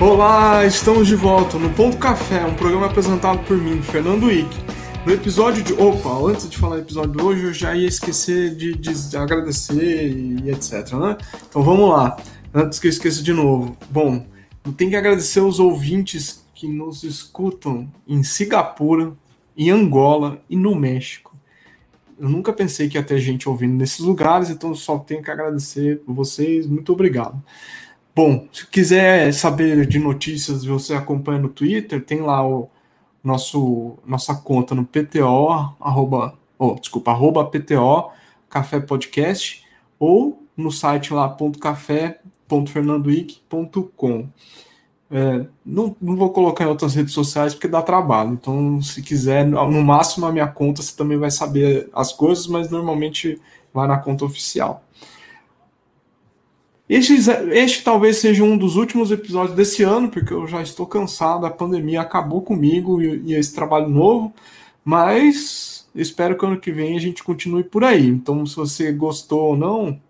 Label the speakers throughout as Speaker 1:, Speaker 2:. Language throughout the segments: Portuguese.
Speaker 1: Olá, estamos de volta no Ponto Café, um programa apresentado por mim, Fernando Wick. No episódio de. Opa, antes de falar do episódio de hoje, eu já ia esquecer de, de agradecer e etc, né? Então vamos lá, antes que eu esqueça de novo. Bom, tenho que agradecer os ouvintes que nos escutam em Singapura, em Angola e no México. Eu nunca pensei que ia ter gente ouvindo nesses lugares, então só tenho que agradecer vocês. Muito obrigado. Bom, se quiser saber de notícias, você acompanha no Twitter, tem lá o nosso nossa conta no PTO, arroba, oh, desculpa, arroba PTO, Café Podcast, ou no site lá, .café.fernandoic.com. É, não, não vou colocar em outras redes sociais porque dá trabalho. Então, se quiser, no máximo a minha conta você também vai saber as coisas, mas normalmente vai na conta oficial. Este, este talvez seja um dos últimos episódios desse ano, porque eu já estou cansado, a pandemia acabou comigo e, e esse trabalho novo, mas espero que ano que vem a gente continue por aí. Então, se você gostou ou não,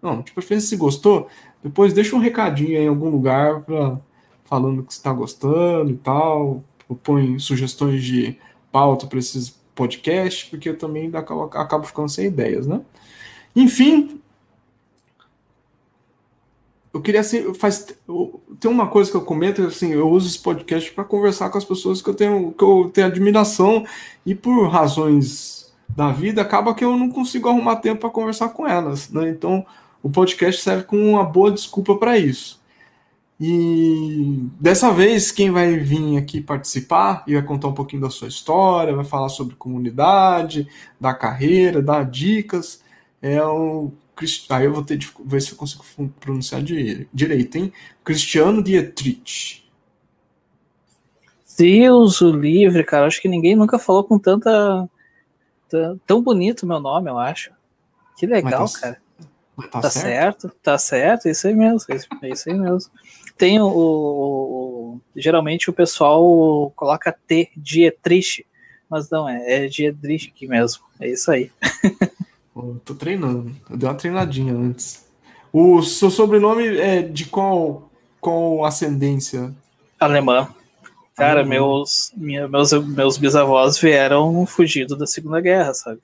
Speaker 1: não, de preferência se gostou, depois deixa um recadinho em algum lugar pra, falando que está gostando e tal, põe sugestões de pauta para esses podcasts, porque eu também acabo, acabo ficando sem ideias, né? Enfim, eu queria assim, faz tem uma coisa que eu comento assim, eu uso esse podcast para conversar com as pessoas que eu tenho que eu tenho admiração e por razões da vida acaba que eu não consigo arrumar tempo para conversar com elas, né? Então, o podcast serve como uma boa desculpa para isso. E dessa vez, quem vai vir aqui participar e vai contar um pouquinho da sua história, vai falar sobre comunidade, da carreira, dar dicas, é o Aí eu vou ter de ver se eu consigo pronunciar direito, hein? Cristiano Dietrich.
Speaker 2: Deus o livre, cara. Acho que ninguém nunca falou com tanta. tão bonito meu nome, eu acho. Que legal, tá, cara. Tá, tá certo? certo? tá certo, isso aí mesmo, é isso aí mesmo. Tem o, o, geralmente o pessoal coloca T, Dietrich, mas não, é, é Dietrich aqui mesmo, é isso aí.
Speaker 1: Eu tô treinando. Eu dei uma treinadinha antes. O seu sobrenome é de qual, qual ascendência?
Speaker 2: Alemã. Cara, Alemã. Meus, minha, meus, meus bisavós vieram fugindo da Segunda Guerra, sabe?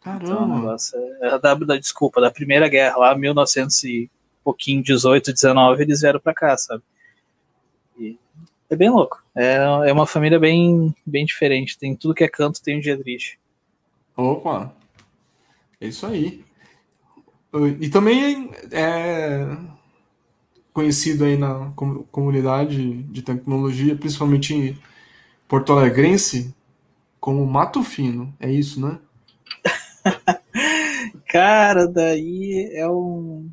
Speaker 1: Caramba. Então,
Speaker 2: é, da, da, desculpa, da Primeira Guerra, lá 1900 e pouquinho, 18, 19, eles vieram pra cá, sabe? E é bem louco. É, é uma família bem, bem diferente. Tem tudo que é canto, tem o Dietrich.
Speaker 1: Opa! É isso aí. E também é conhecido aí na comunidade de tecnologia, principalmente em Porto Alegrense, como Mato Fino. É isso, né?
Speaker 2: Cara, daí é um.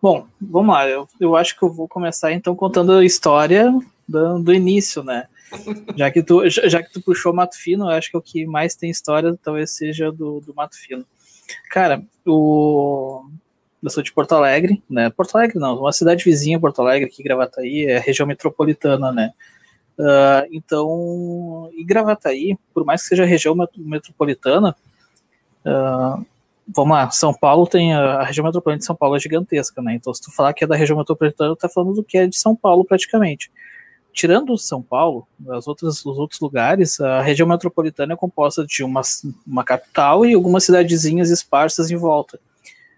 Speaker 2: Bom, vamos lá. Eu, eu acho que eu vou começar então contando a história do, do início, né? Já que, tu, já que tu puxou Mato Fino, eu acho que o que mais tem história talvez seja do, do Mato Fino. Cara, o... eu sou de Porto Alegre, né? Porto Alegre não, uma cidade vizinha Porto Alegre, aqui Gravataí, é região metropolitana, né? Uh, então, e Gravataí, por mais que seja região metropolitana, uh, vamos lá, São Paulo tem a, a, região metropolitana de São Paulo é gigantesca, né? Então, se tu falar que é da região metropolitana, tu tá falando do que é de São Paulo praticamente tirando São Paulo, as outras, os outros lugares, a região metropolitana é composta de uma, uma capital e algumas cidadezinhas esparsas em volta.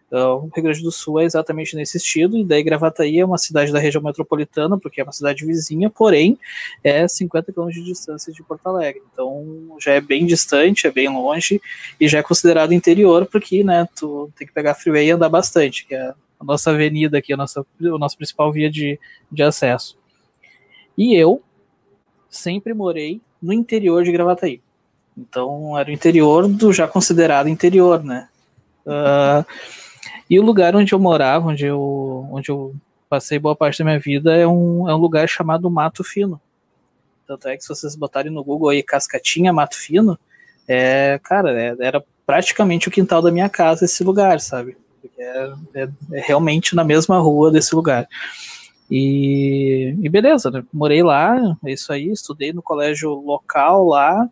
Speaker 2: Então, o Rio Grande do Sul é exatamente nesse estilo, e daí Gravataí é uma cidade da região metropolitana, porque é uma cidade vizinha, porém é 50 km de distância de Porto Alegre. Então já é bem distante, é bem longe, e já é considerado interior, porque né, tu tem que pegar freeway e andar bastante, que é a nossa avenida aqui, a nossa, a nossa principal via de, de acesso. E eu sempre morei no interior de Gravataí. Então era o interior do já considerado interior, né? Uh, e o lugar onde eu morava, onde eu, onde eu passei boa parte da minha vida, é um, é um lugar chamado Mato Fino. Tanto é que se vocês botarem no Google aí Cascatinha Mato Fino, é, cara, é, era praticamente o quintal da minha casa esse lugar, sabe? É, é, é realmente na mesma rua desse lugar. E, e beleza, né? morei lá, é isso aí, estudei no colégio local lá,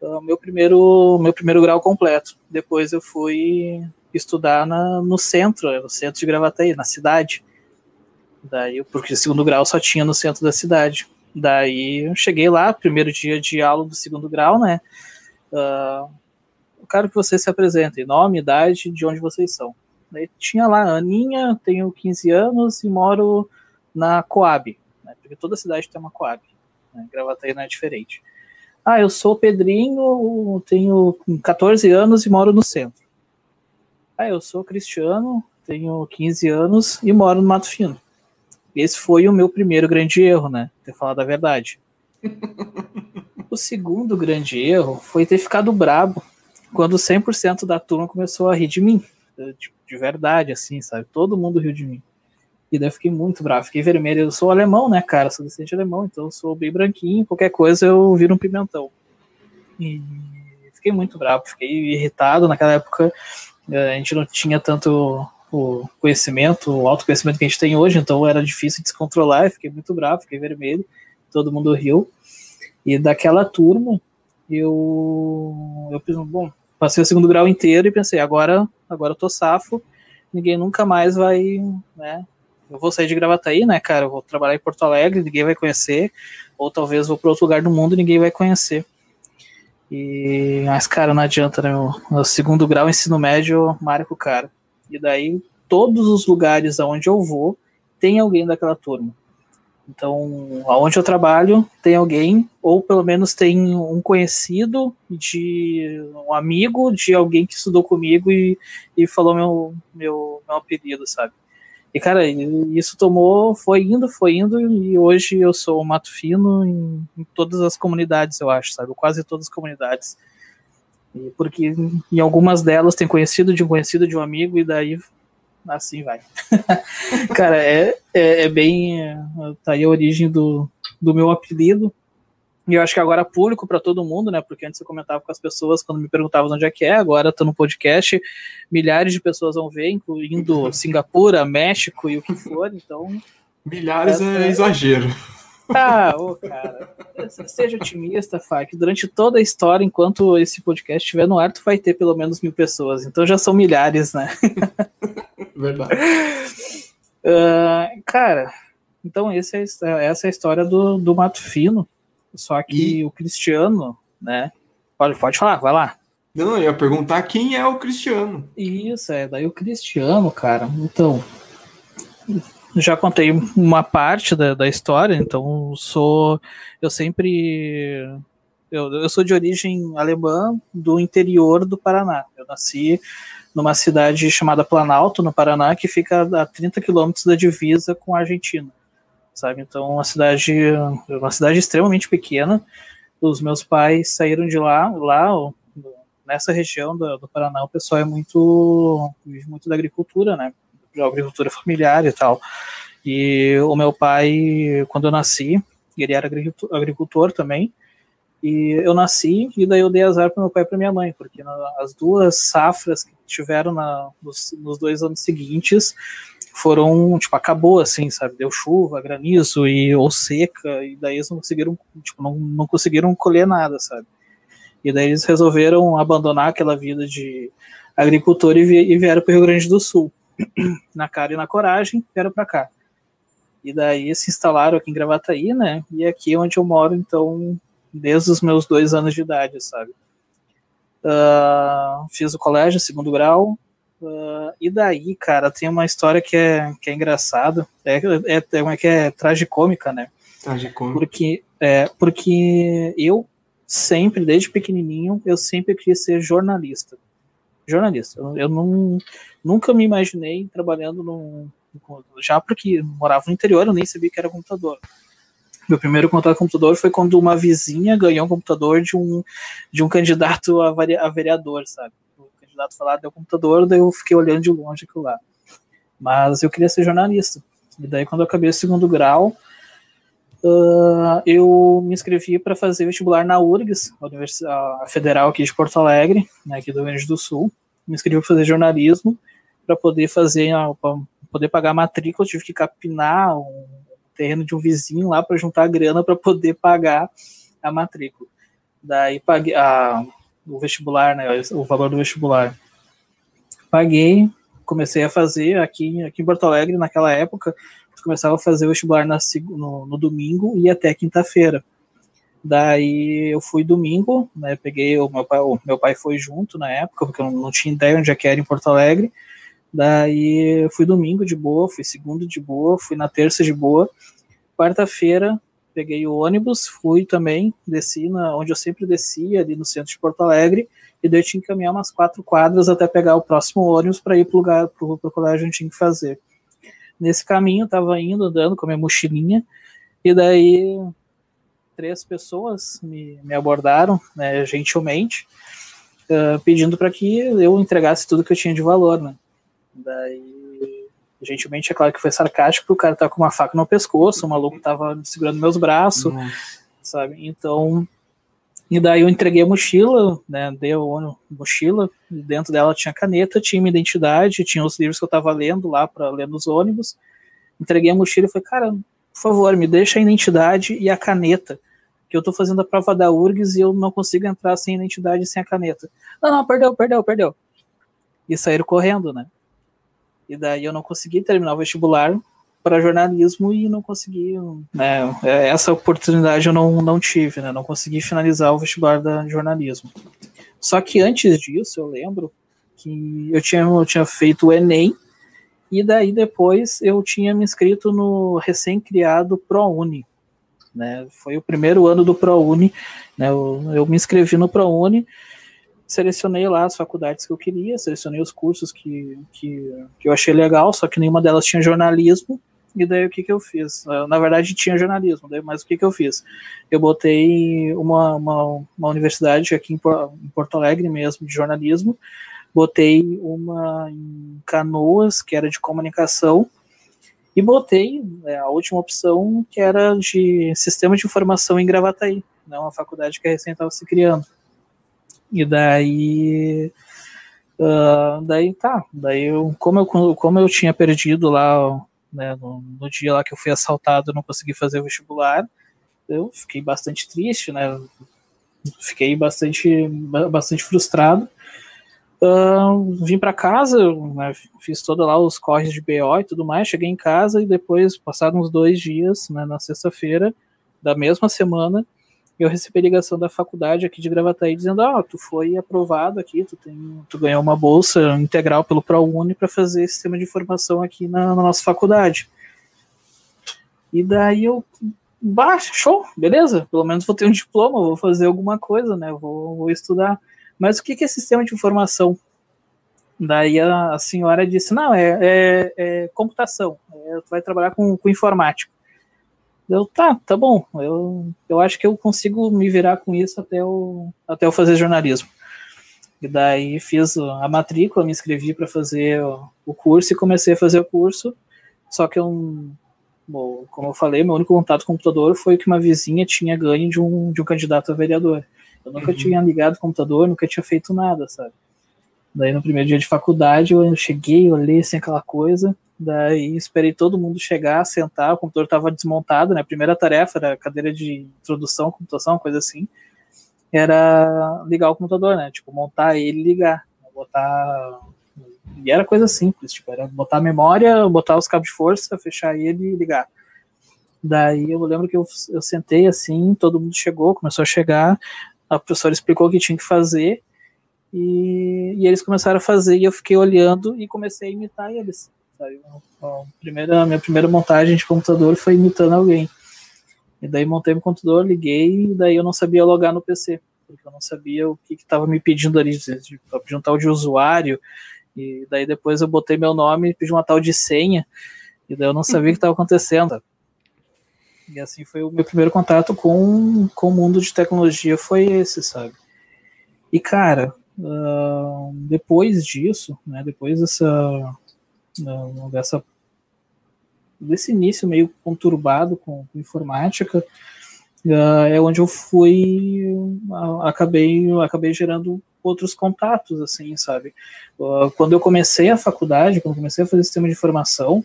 Speaker 2: uh, meu primeiro meu primeiro grau completo. Depois eu fui estudar na, no centro, no centro de Gravataí, na cidade. Daí, porque segundo grau só tinha no centro da cidade. Daí eu cheguei lá, primeiro dia de aula do segundo grau, né? Uh, eu quero que vocês se apresentem, nome, idade, de onde vocês são. Daí tinha lá, Aninha, tenho 15 anos e moro na Coab, né? porque toda cidade tem uma Coab. Né? Gravataí não é diferente. Ah, eu sou Pedrinho, tenho 14 anos e moro no centro. Ah, eu sou Cristiano, tenho 15 anos e moro no Mato Fino. Esse foi o meu primeiro grande erro, né? Ter falado a verdade. o segundo grande erro foi ter ficado brabo quando 100% da turma começou a rir de mim. De, de verdade, assim, sabe? Todo mundo riu de mim. E daí eu fiquei muito bravo, fiquei vermelho. Eu sou alemão, né, cara? Sou descendente alemão, então eu sou bem branquinho. Qualquer coisa eu viro um pimentão. E fiquei muito bravo, fiquei irritado. Naquela época eh, a gente não tinha tanto o conhecimento, o autoconhecimento que a gente tem hoje, então era difícil de se controlar. Eu fiquei muito bravo, fiquei vermelho. Todo mundo riu. E daquela turma, eu, eu um bom. Passei o segundo grau inteiro e pensei, agora, agora eu tô safo, ninguém nunca mais vai, né, eu vou sair de Gravataí, né, cara? Eu vou trabalhar em Porto Alegre, ninguém vai conhecer. Ou talvez vou para outro lugar do mundo ninguém vai conhecer. E, mas, cara, não adianta, né? No segundo grau, ensino médio, marco cara. E daí, todos os lugares aonde eu vou, tem alguém daquela turma. Então, aonde eu trabalho, tem alguém, ou pelo menos tem um conhecido de um amigo de alguém que estudou comigo e, e falou meu, meu, meu apelido, sabe? E, cara, isso tomou, foi indo, foi indo, e hoje eu sou o Mato Fino em, em todas as comunidades, eu acho, sabe? Quase todas as comunidades. E porque em algumas delas tem conhecido de um conhecido de um amigo, e daí assim vai. cara, é, é, é bem. Tá aí a origem do, do meu apelido. E eu acho que agora é público para todo mundo, né? Porque antes eu comentava com as pessoas quando me perguntavam onde é que é, agora tô no podcast, milhares de pessoas vão ver, incluindo Singapura, México e o que for, então.
Speaker 1: Milhares é, é exagero.
Speaker 2: Ah, ô, cara. Seja otimista, que durante toda a história, enquanto esse podcast estiver no ar, tu vai ter pelo menos mil pessoas. Então já são milhares, né?
Speaker 1: Verdade.
Speaker 2: Uh, cara, então esse é, essa é a história do, do Mato Fino. Só que e... o Cristiano, né? Pode, pode falar, vai lá.
Speaker 1: Não, eu ia perguntar quem é o Cristiano.
Speaker 2: Isso, é. Daí o Cristiano, cara, então. Já contei uma parte da, da história, então sou. Eu sempre. Eu, eu sou de origem alemã do interior do Paraná. Eu nasci numa cidade chamada Planalto, no Paraná, que fica a 30 quilômetros da divisa com a Argentina sabe? Então, uma cidade, uma cidade extremamente pequena. Os meus pais saíram de lá, lá nessa região do, do Paraná, o pessoal é muito, vive muito da agricultura, né? Da agricultura familiar e tal. E o meu pai, quando eu nasci, ele era agricultor também. E eu nasci e daí eu dei azar para meu pai e para minha mãe, porque as duas safras que tiveram na, nos, nos dois anos seguintes, foram, tipo, acabou assim, sabe? Deu chuva, granizo e ou seca, e daí eles não conseguiram, tipo, não, não conseguiram colher nada, sabe? E daí eles resolveram abandonar aquela vida de agricultor e, e vieram para o Rio Grande do Sul. na cara e na coragem, vieram para cá. E daí se instalaram aqui em Gravataí, né? E aqui é onde eu moro, então, desde os meus dois anos de idade, sabe? Uh, fiz o colégio, segundo grau, Uh, e daí, cara, tem uma história que é, que é engraçada, é, é, é, é, que é tragicômica, né?
Speaker 1: Tragicômica.
Speaker 2: Porque, é, porque eu sempre, desde pequenininho, eu sempre quis ser jornalista. Jornalista. Eu, eu não, nunca me imaginei trabalhando num. Já porque morava no interior, eu nem sabia que era computador. Meu primeiro contato com computador foi quando uma vizinha ganhou um computador de um, de um candidato a, vereador, sabe? Candidato falar deu computador, daí eu fiquei olhando de longe aquilo lá. Mas eu queria ser jornalista. E daí, quando eu acabei o segundo grau, uh, eu me inscrevi para fazer vestibular na URGS, a Federal aqui de Porto Alegre, né, aqui do Rio Grande do Sul. Me inscrevi para fazer jornalismo, para poder fazer, pra poder pagar a matrícula, tive que capinar um terreno de um vizinho lá para juntar a grana para poder pagar a matrícula. Daí paguei a o vestibular, né, o valor do vestibular. Paguei, comecei a fazer aqui, aqui em Porto Alegre, naquela época, começava a fazer o vestibular na, no, no domingo e até quinta-feira. Daí eu fui domingo, né? Peguei o meu pai, o meu pai foi junto na época, porque eu não, não tinha ideia onde é que era em Porto Alegre. Daí eu fui domingo de boa, fui segundo de boa, fui na terça de boa. Quarta-feira peguei o ônibus, fui também, desci na, onde eu sempre descia, ali no centro de Porto Alegre, e daí eu tinha que caminhar umas quatro quadras até pegar o próximo ônibus para ir para o lugar, para o colégio onde tinha que fazer. Nesse caminho, estava indo, andando com a minha mochilinha, e daí três pessoas me, me abordaram, né, gentilmente, uh, pedindo para que eu entregasse tudo que eu tinha de valor, né. Daí, gentilmente, é claro que foi sarcástico, o cara tá com uma faca no pescoço, o maluco tava segurando meus braços, sabe, então... E daí eu entreguei a mochila, né, dei a mochila, dentro dela tinha caneta, tinha minha identidade, tinha os livros que eu estava lendo lá para ler nos ônibus. Entreguei a mochila e falei, cara, por favor, me deixa a identidade e a caneta que eu tô fazendo a prova da URGS e eu não consigo entrar sem identidade e sem a caneta. Não, não, perdeu, perdeu, perdeu. E saíram correndo, né? E daí eu não consegui terminar o vestibular para jornalismo e não consegui, né? É, essa oportunidade eu não, não tive, né? Não consegui finalizar o vestibular da jornalismo. Só que antes disso, eu lembro que eu tinha, eu tinha feito o Enem e daí depois eu tinha me inscrito no recém-criado ProUni, né? Foi o primeiro ano do ProUni, né? Eu, eu me inscrevi no ProUni, selecionei lá as faculdades que eu queria, selecionei os cursos que, que, que eu achei legal, só que nenhuma delas tinha jornalismo, e daí o que, que eu fiz? Na verdade tinha jornalismo, daí, mas o que, que eu fiz? Eu botei uma, uma, uma universidade aqui em, em Porto Alegre mesmo, de jornalismo, botei uma em Canoas, que era de comunicação, e botei né, a última opção, que era de sistema de informação em Gravataí, né, uma faculdade que recém estava se criando. E daí. Uh, daí tá, daí eu, como, eu, como eu tinha perdido lá né, no, no, dia lá que eu fui assaltado, não consegui fazer o vestibular, eu fiquei bastante triste, né, fiquei bastante, bastante frustrado, Uh, vim para casa, né, fiz todos lá os corres de BO e tudo mais, cheguei em casa e depois, passados uns dois dias, né, na sexta-feira da mesma semana, eu recebi ligação da faculdade aqui de Gravataí dizendo, ah, tu foi aprovado aqui, tu, tem, tu ganhou uma bolsa integral pelo ProUni para fazer sistema de informação aqui na, na, nossa faculdade. E daí eu, baixa, show, beleza, pelo menos vou ter um diploma, vou fazer alguma coisa, né, vou, vou estudar. Mas o que é sistema de informação? Daí a, senhora disse, não, é, é, é computação, é, tu vai trabalhar com, com informática. Eu, tá, tá bom, eu, eu acho que eu consigo me virar com isso até eu, até eu fazer jornalismo. E daí fiz a matrícula, me inscrevi para fazer o curso e comecei a fazer o curso, só que eu, bom, como eu falei, meu único contato com o computador foi que uma vizinha tinha ganho de um, de um candidato a vereador. Eu nunca uhum. tinha ligado o computador, nunca tinha feito nada, sabe? Daí no primeiro dia de faculdade eu cheguei, olhei assim aquela coisa, daí esperei todo mundo chegar, sentar, o computador estava desmontado, né? A primeira tarefa era cadeira de introdução, computação, coisa assim. Era ligar o computador, né? Tipo, montar ele e ligar. Botar. E era coisa simples, tipo, era botar a memória, botar os cabos de força, fechar ele e ligar. Daí eu lembro que eu, eu sentei assim, todo mundo chegou, começou a chegar, a professora explicou o que tinha que fazer e, e, eles começaram a fazer e eu fiquei olhando e comecei a imitar eles. Sabe? A, primeira, a minha primeira montagem de computador foi imitando alguém. E daí montei meu computador, liguei e daí eu não sabia logar no PC, porque eu não sabia o que estava me pedindo ali, pedir um tal de usuário, e daí depois eu botei meu nome e pedi uma tal de senha, e daí eu não sabia o que estava acontecendo. E assim foi o meu primeiro contato com, com o mundo de tecnologia, foi esse, sabe? E cara, uh, depois disso, né, depois dessa, uh, dessa desse início meio conturbado com, com informática, uh, é onde eu fui, acabei, acabei gerando outros contatos, assim, sabe? quando eu comecei a faculdade, quando comecei a fazer sistema de informação,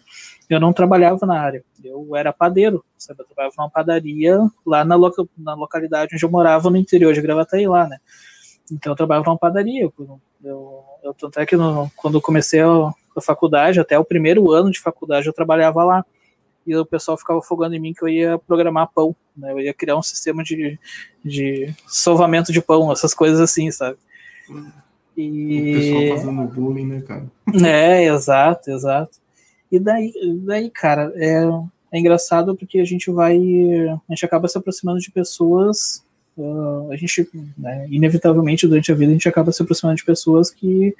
Speaker 2: eu não trabalhava na área, eu era padeiro, sabe? Eu trabalhava numa padaria lá na, loca, na localidade onde eu morava, no interior de Gravataí, lá, né? Então eu trabalhava numa padaria. Eu, eu, eu tanto é que no, quando eu comecei a, a, faculdade, até o primeiro ano de faculdade, eu trabalhava lá. e o pessoal ficava fogando em mim que eu ia programar pão, né? Eu ia criar um sistema de, de salvamento de pão, essas coisas assim, sabe?
Speaker 1: E... O pessoal fazendo bullying, né, cara?
Speaker 2: É, exato, exato. E daí, daí cara, é, é engraçado porque a gente vai, a gente acaba se aproximando de pessoas, uh, a gente, né, inevitavelmente, durante a vida, a gente acaba se aproximando de pessoas que,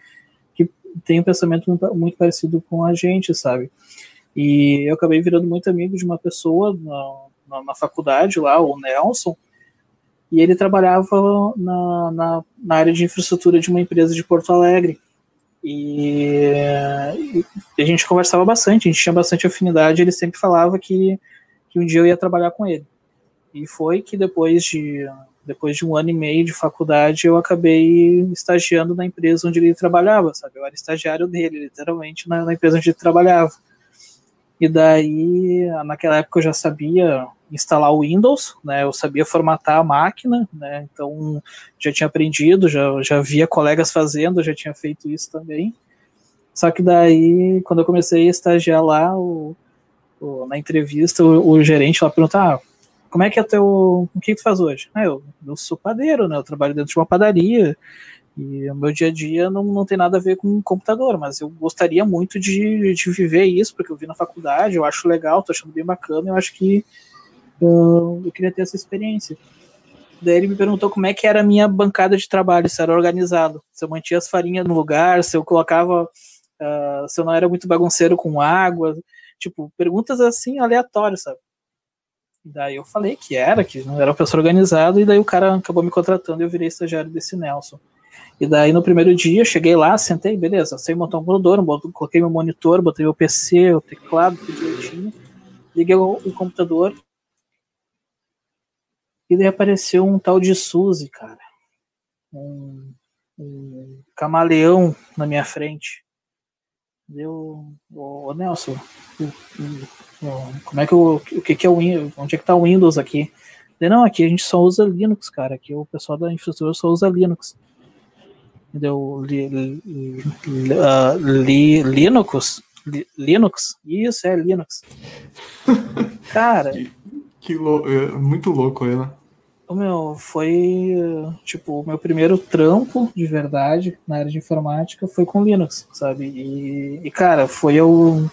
Speaker 2: que têm um pensamento muito, parecido com a gente, sabe? E eu acabei virando muito amigo de uma pessoa na, na, na faculdade lá, o Nelson, e ele trabalhava na, na, na, área de infraestrutura de uma empresa de Porto Alegre. E, e, a gente conversava bastante, a gente tinha bastante afinidade. Ele sempre falava que, que um dia eu ia trabalhar com ele. E foi que depois de, depois de um ano e meio de faculdade eu acabei estagiando na empresa onde ele trabalhava, sabe? Eu era estagiário dele, literalmente, na, na empresa onde ele trabalhava. E daí, naquela época eu já sabia instalar o Windows, né? Eu sabia formatar a máquina, né? Então já tinha aprendido, já, já via colegas fazendo, já tinha feito isso também. Só que daí, quando eu comecei a estagiar lá, o, o, na entrevista, o, o, gerente lá perguntou: ah, como é que é teu. O que tu faz hoje? Ah, eu, eu sou padeiro, né? Eu trabalho dentro de uma padaria. E o meu dia a dia não, não tem nada a ver com computador, mas eu gostaria muito de, de viver isso, porque eu vi na faculdade, eu acho legal, tô achando bem bacana, eu acho que uh, eu queria ter essa experiência. Daí ele me perguntou como é que era a minha bancada de trabalho, se era organizado, se eu mantinha as farinhas no lugar, se eu colocava, uh, se eu não era muito bagunceiro com água, tipo, perguntas assim aleatórias, sabe? Daí eu falei que era, que não era uma pessoa organizada, e daí o cara acabou me contratando e eu virei estagiário desse Nelson. E daí no primeiro dia, cheguei lá, sentei, beleza, sei montar um computador, coloquei meu monitor, botei meu PC, o teclado, tudo direitinho, liguei o, o computador, e daí apareceu um tal de Suzy, cara. Um, um camaleão na minha frente. Deu. Ô, Nelson, como é que o, o que, que é o Windows? Onde é que tá o Windows aqui? Daí, não, aqui a gente só usa Linux, cara. Aqui o pessoal da infraestrutura só usa Linux entendeu? Li, li, li, Linux? Linux? Isso, é Linux. Cara.
Speaker 1: que, que lou é muito louco ele.
Speaker 2: O meu, foi tipo, o meu primeiro trampo de verdade na área de informática foi com Linux, sabe? E, e cara, foi eu.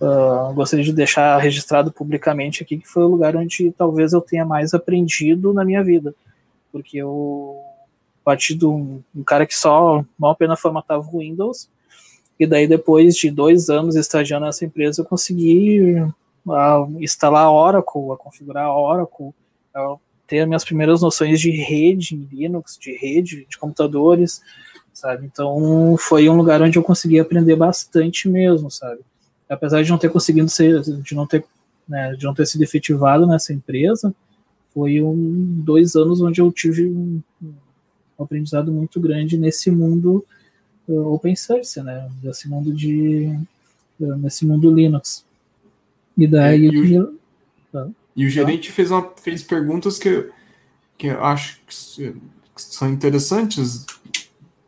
Speaker 2: Uh, gostaria de deixar registrado publicamente aqui que foi o lugar onde talvez eu tenha mais aprendido na minha vida. Porque eu partir de um, um cara que só mal apenas formatava o Windows. E daí, depois de dois anos estagiando nessa empresa, eu consegui instalar a Oracle, a configurar Oracle, ter as minhas primeiras noções de rede em Linux, de rede, de computadores, sabe? Então, foi um lugar onde eu consegui aprender bastante mesmo, sabe? Apesar de não ter conseguido ser, de não ter, né, de não ter sido efetivado nessa empresa, foi um, dois anos onde eu tive um, um aprendizado muito grande nesse mundo uh, open source, né? Nesse mundo de uh, nesse mundo Linux. E daí
Speaker 1: é, e, o, tá. e o gerente fez uma, fez perguntas que que eu acho que, que são interessantes.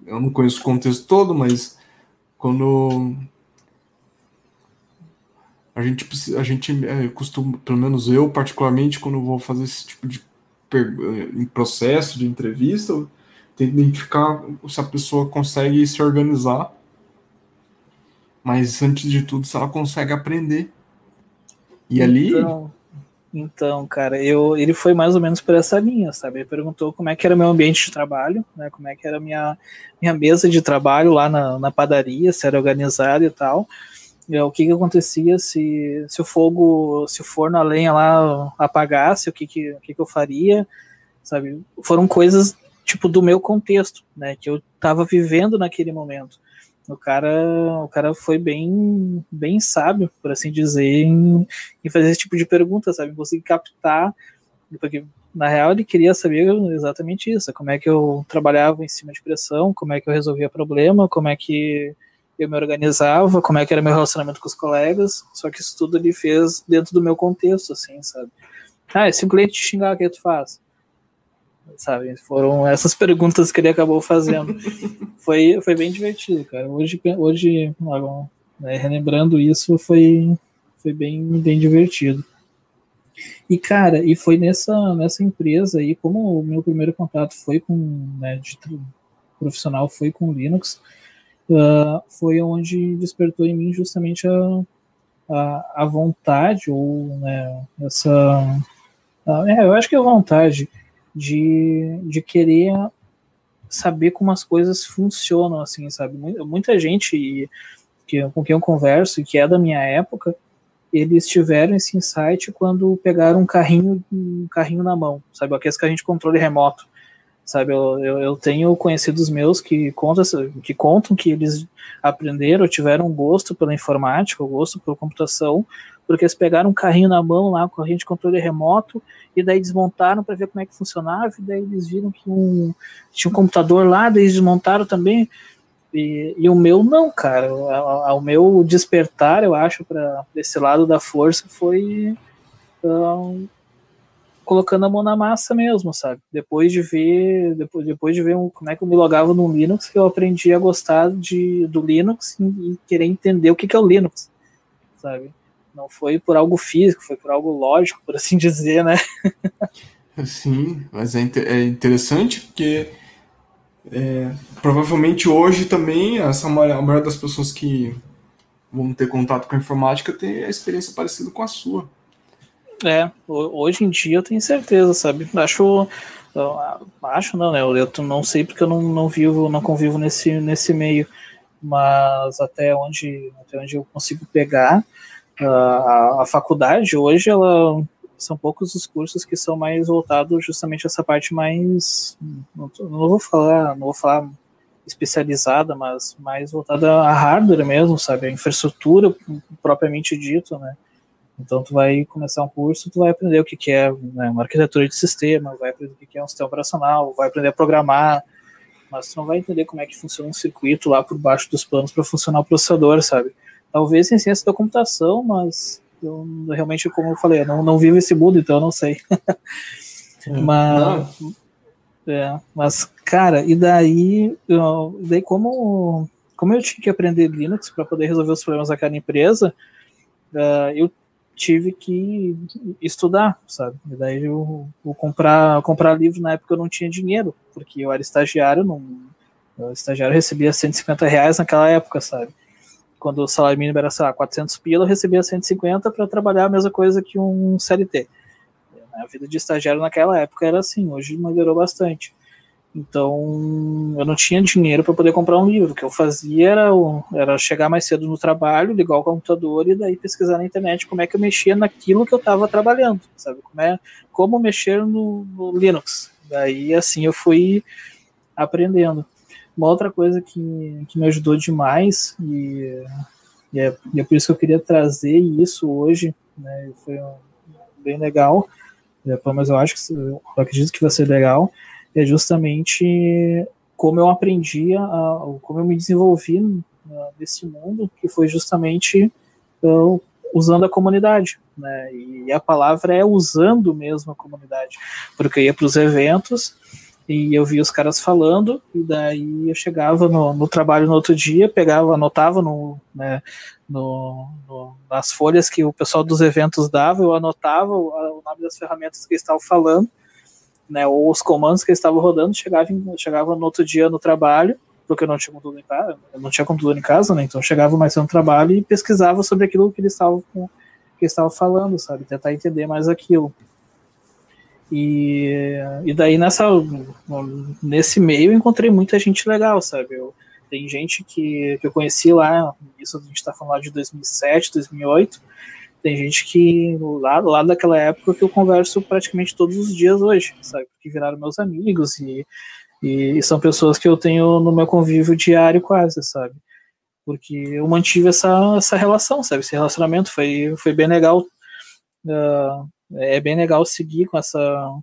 Speaker 1: Eu não conheço o contexto todo, mas quando a gente a gente é, costuma, pelo menos eu particularmente, quando vou fazer esse tipo de em processo de entrevista, tem que identificar se a pessoa consegue se organizar, mas antes de tudo, se ela consegue aprender. E então, ali.
Speaker 2: Então, cara, eu, ele foi mais ou menos por essa linha, sabe? Ele perguntou como é que era meu ambiente de trabalho, né? Como é que era minha, minha mesa de trabalho lá na, na padaria, se era organizado e tal. O que que acontecia se, se o fogo, se o forno a lenha lá apagasse, o que que, o que que eu faria, sabe? Foram coisas tipo do meu contexto, né, que eu estava vivendo naquele momento. O cara, o cara foi bem, bem sábio, por assim dizer, em, em fazer esse tipo de pergunta, sabe? Conseguir captar, porque na real ele queria saber exatamente isso, como é que eu trabalhava em cima de pressão, como é que eu resolvia problema, como é que eu me organizava, como é que era meu relacionamento com os colegas, só que isso tudo ele fez dentro do meu contexto, assim, sabe? Ah, se um cliente te xingar, o que tu faz? sabe? Foram essas perguntas que ele acabou fazendo. foi, foi bem divertido, cara. Hoje, hoje né, relembrando isso, foi, foi bem, bem divertido. E, cara, e foi nessa, nessa empresa aí, como o meu primeiro contato foi com, né, de profissional foi com Linux, uh, foi onde despertou em mim justamente a, a, a vontade, ou né, essa. Uh, é, eu acho que a vontade de, de querer saber como as coisas funcionam, assim, sabe? Muita gente que, com quem eu converso, que é da minha época, eles tiveram esse insight quando pegaram um carrinho, um carrinho na mão, sabe? Aqueles carrinhos de controle remoto, sabe? Eu, eu, eu, tenho conhecidos meus que contam, que contam que eles aprenderam, tiveram gosto pela informática, gosto pela computação, porque eles pegaram um carrinho na mão lá, um carrinho de controle remoto, e daí desmontaram para ver como é que funcionava, e daí eles viram que um, tinha um computador lá, daí desmontaram também, e, e, o meu não, cara. O, o meu despertar, eu acho, para esse lado da força foi um, colocando a mão na massa mesmo, sabe? Depois de ver, depois, depois de ver um, como é que eu me logava no Linux, que eu aprendi a gostar de, do Linux e, e querer entender o que, que é o Linux, sabe? Não foi por algo físico, foi por algo lógico, por assim dizer, né?
Speaker 1: Sim, mas é, é interessante porque é, provavelmente hoje também essa a maioria das pessoas que vão ter contato com a informática tem a experiência parecida com a sua.
Speaker 2: É, hoje em dia eu tenho certeza, sabe? Acho, acho não, né? Eu não sei porque eu não, não vivo, não convivo nesse, nesse meio, mas até onde, até onde eu consigo pegar a, a faculdade hoje ela são poucos os cursos que são mais voltados justamente a essa parte mais não, vou falar não vou falar especializada mas mais voltada a hardware mesmo sabe a infraestrutura propriamente dito né então tu vai começar um curso tu vai aprender o que que é né, uma arquitetura de sistema vai aprender o que que é um sistema operacional vai aprender a programar mas tu não vai entender como é que funciona um circuito lá por baixo dos panos para funcionar o processador sabe? Talvez em ciência da computação mas eu realmente, como eu falei, eu não, não vivo esse mundo, então eu não sei. mas, é, mas, cara, e daí, eu, daí como, como eu tinha que aprender Linux para poder resolver os problemas daquela empresa, uh, eu tive que estudar, sabe? E daí eu comprar, comprar livro na época eu não tinha dinheiro, porque eu era estagiário, não, o estagiário recebia 150 reais naquela época, sabe? quando o salário mínimo era, sei lá, 400 pila, eu recebia 150 para trabalhar a mesma coisa que um CLT. A vida de estagiário naquela época era assim, hoje melhorou bastante. Então, eu não tinha dinheiro para poder comprar um livro. O que eu fazia era, era chegar mais cedo no trabalho, ligar o computador e daí pesquisar na internet como é que eu mexia naquilo que eu estava trabalhando, sabe? Como, é, como mexer no, no Linux. Daí, assim, eu fui aprendendo. Uma outra coisa que, que me ajudou demais, e, e, é, e é por isso que eu queria trazer isso hoje, né, foi um, bem legal, é, mas eu acho que eu acredito que vai ser legal, é justamente como eu aprendi, a, como eu me desenvolvi nesse mundo, que foi justamente uh, usando a comunidade, né? E a palavra é usando mesmo a comunidade, porque eu ia para os eventos e eu via os caras falando, e daí eu chegava no, no trabalho no outro dia, pegava, anotava no, né, no, no, nas folhas que o pessoal dos eventos dava, eu anotava o, o nome das ferramentas que eles estavam falando, né, ou os comandos que estavam rodando, chegava, chegava no outro dia no trabalho, porque eu não tinha computador em casa, eu não tinha computador em casa, né, então chegava mais no trabalho e pesquisava sobre aquilo que eles estavam que eles estavam falando, sabe, tentar entender mais aquilo. E, e daí nessa, nesse meio eu encontrei muita gente legal, sabe? Eu, tem gente que, que eu conheci lá, isso a gente está falando lá de 2007, 2008, tem gente que lá, lá daquela época que eu converso praticamente todos os dias hoje, sabe? Que viraram meus amigos e, e, são pessoas que eu tenho no meu convívio diário quase, sabe? Porque eu mantive essa, essa relação, sabe? Esse relacionamento foi, foi bem legal. Uh, é bem legal seguir com essa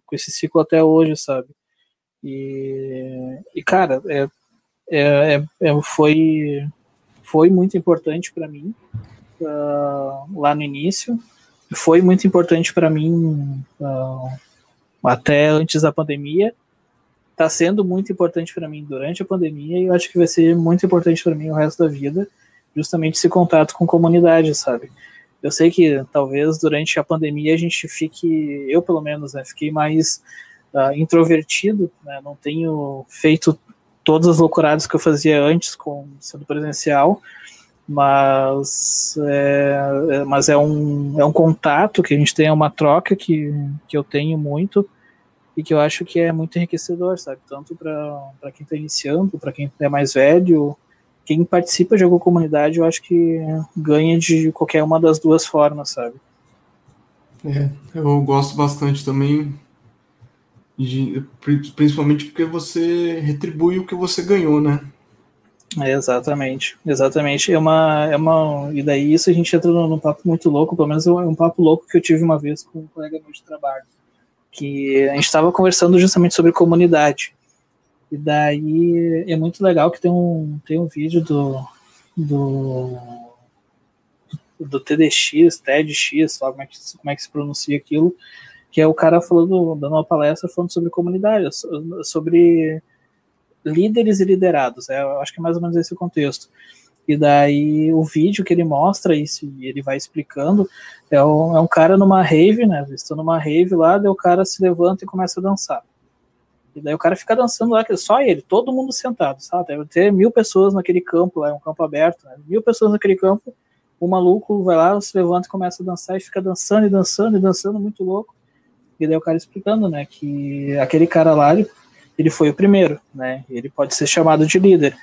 Speaker 2: com esse ciclo até hoje, sabe? E, e cara, é, é, é foi foi muito importante para mim uh, lá no início, foi muito importante para mim uh, até antes da pandemia, está sendo muito importante para mim durante a pandemia e eu acho que vai ser muito importante para mim o resto da vida, justamente esse contato com comunidade, sabe? eu sei que talvez durante a pandemia a gente fique, eu pelo menos, né, fiquei mais uh, introvertido, né, não tenho feito todas as loucuradas que eu fazia antes com sendo presencial, mas é, é, mas é um, é um contato que a gente tem, é uma troca que, que eu tenho muito e que eu acho que é muito enriquecedor, sabe? Tanto para quem está iniciando, para quem é mais velho, quem participa de alguma comunidade, eu acho que ganha de qualquer uma das duas formas, sabe?
Speaker 1: É, eu gosto bastante também, de, principalmente porque você retribui o que você ganhou, né?
Speaker 2: É, exatamente, exatamente. É uma, é uma, e daí isso a gente entra num, papo muito louco, pelo menos é um papo louco que eu tive uma vez com um colega meu de trabalho, que a gente estava conversando justamente sobre comunidade. E daí é muito legal que tem um, tem um vídeo do, do, do TDX, TEDx, sabe como é, que, como é que se pronuncia aquilo, que é o cara falando, dando uma palestra falando sobre comunidade, sobre líderes e liderados. É, eu acho que é mais ou menos esse o contexto. E daí o vídeo que ele mostra e ele vai explicando é um, é um cara numa rave, né? Estou numa rave lá, daí o cara se levanta e começa a dançar. E daí o cara fica dançando lá, só ele, todo mundo sentado, sabe? Deve ter mil pessoas naquele campo lá, é um campo aberto, né? Mil pessoas naquele campo, o maluco vai lá, se levanta e começa a dançar e fica dançando e dançando e dançando, muito louco. E daí o cara explicando, né, que aquele cara lá, ele ele foi o primeiro, né? Ele pode ser chamado de líder.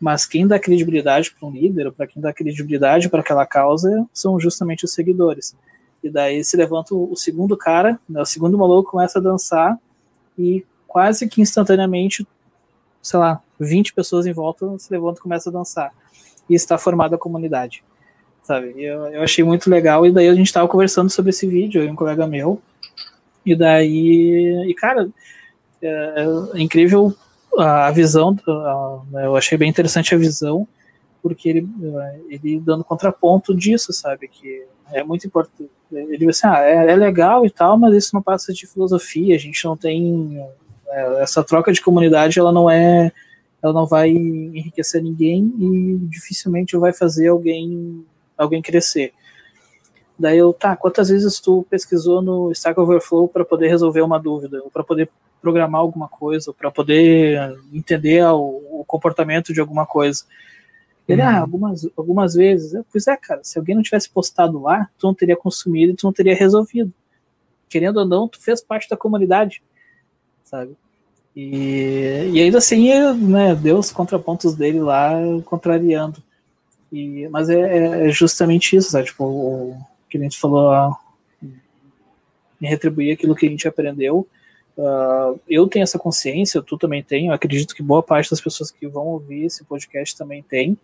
Speaker 2: Mas quem dá credibilidade para um líder, para quem dá credibilidade para aquela causa, são justamente os seguidores. E daí se levanta o segundo cara, né, o segundo maluco começa a dançar e quase que instantaneamente, sei lá, 20 pessoas em volta se levantam e começam a dançar. E está formada a comunidade. Sabe? Eu, eu achei muito legal. E daí a gente estava conversando sobre esse vídeo, eu e um colega meu. E daí, e cara, é, é incrível a visão, né, eu achei bem interessante a visão, porque ele, é, ele dando contraponto disso, sabe, que é muito importante. Ele assim, ah, é, é, legal e tal, mas isso não passa de filosofia, a gente não tem é, essa troca de comunidade, ela não é, ela não vai enriquecer ninguém e dificilmente vai fazer alguém alguém crescer. Daí eu, tá, quantas vezes tu pesquisou no Stack Overflow para poder resolver uma dúvida, ou para poder programar alguma coisa, para poder entender o, o, comportamento de alguma coisa. Ele, ah, uhum. ah, algumas, algumas vezes. Eu, pois é, cara, se alguém não tivesse postado lá, tu não teria consumido e tu não teria resolvido. Querendo ou não, tu fez parte da comunidade, sabe? E, e ainda assim, né, deu os contrapontos dele lá, contrariando. E, mas é, é justamente isso, sabe? Tipo, o, que a gente falou, em retribuir aquilo que a gente aprendeu Uh, eu tenho essa consciência, tu também tem, eu acredito que boa parte das pessoas que vão ouvir esse podcast também tem,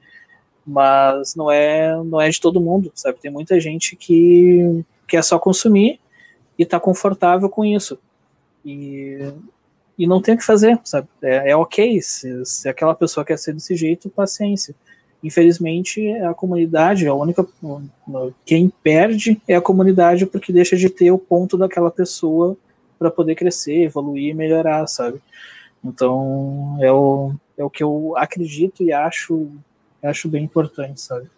Speaker 2: mas não é, não é de todo mundo, sabe? Tem muita gente que quer só consumir e tá confortável com isso. E, e não tem o que fazer, sabe? É, é ok, se, se aquela pessoa quer ser desse jeito, paciência. Infelizmente, a comunidade, a única. Quem perde é a comunidade porque deixa de ter o ponto daquela pessoa para poder crescer, evoluir e melhorar, sabe? Então, é o, é o que eu acredito e acho, acho bem importante, sabe?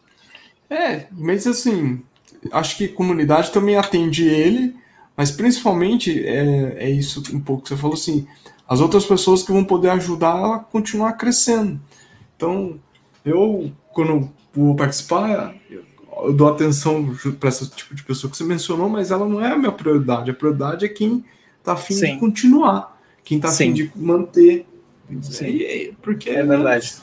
Speaker 1: É, mas assim, acho que comunidade também atende ele, mas principalmente é, é isso um pouco que você falou assim, as outras pessoas que vão poder ajudar ela a continuar crescendo. Então, eu, quando vou participar, eu dou atenção para esse tipo de pessoa que você mencionou, mas ela não é a minha prioridade. A prioridade é quem está afim Sim. de continuar, quem está afim de manter.
Speaker 2: Sim. Porque, é verdade.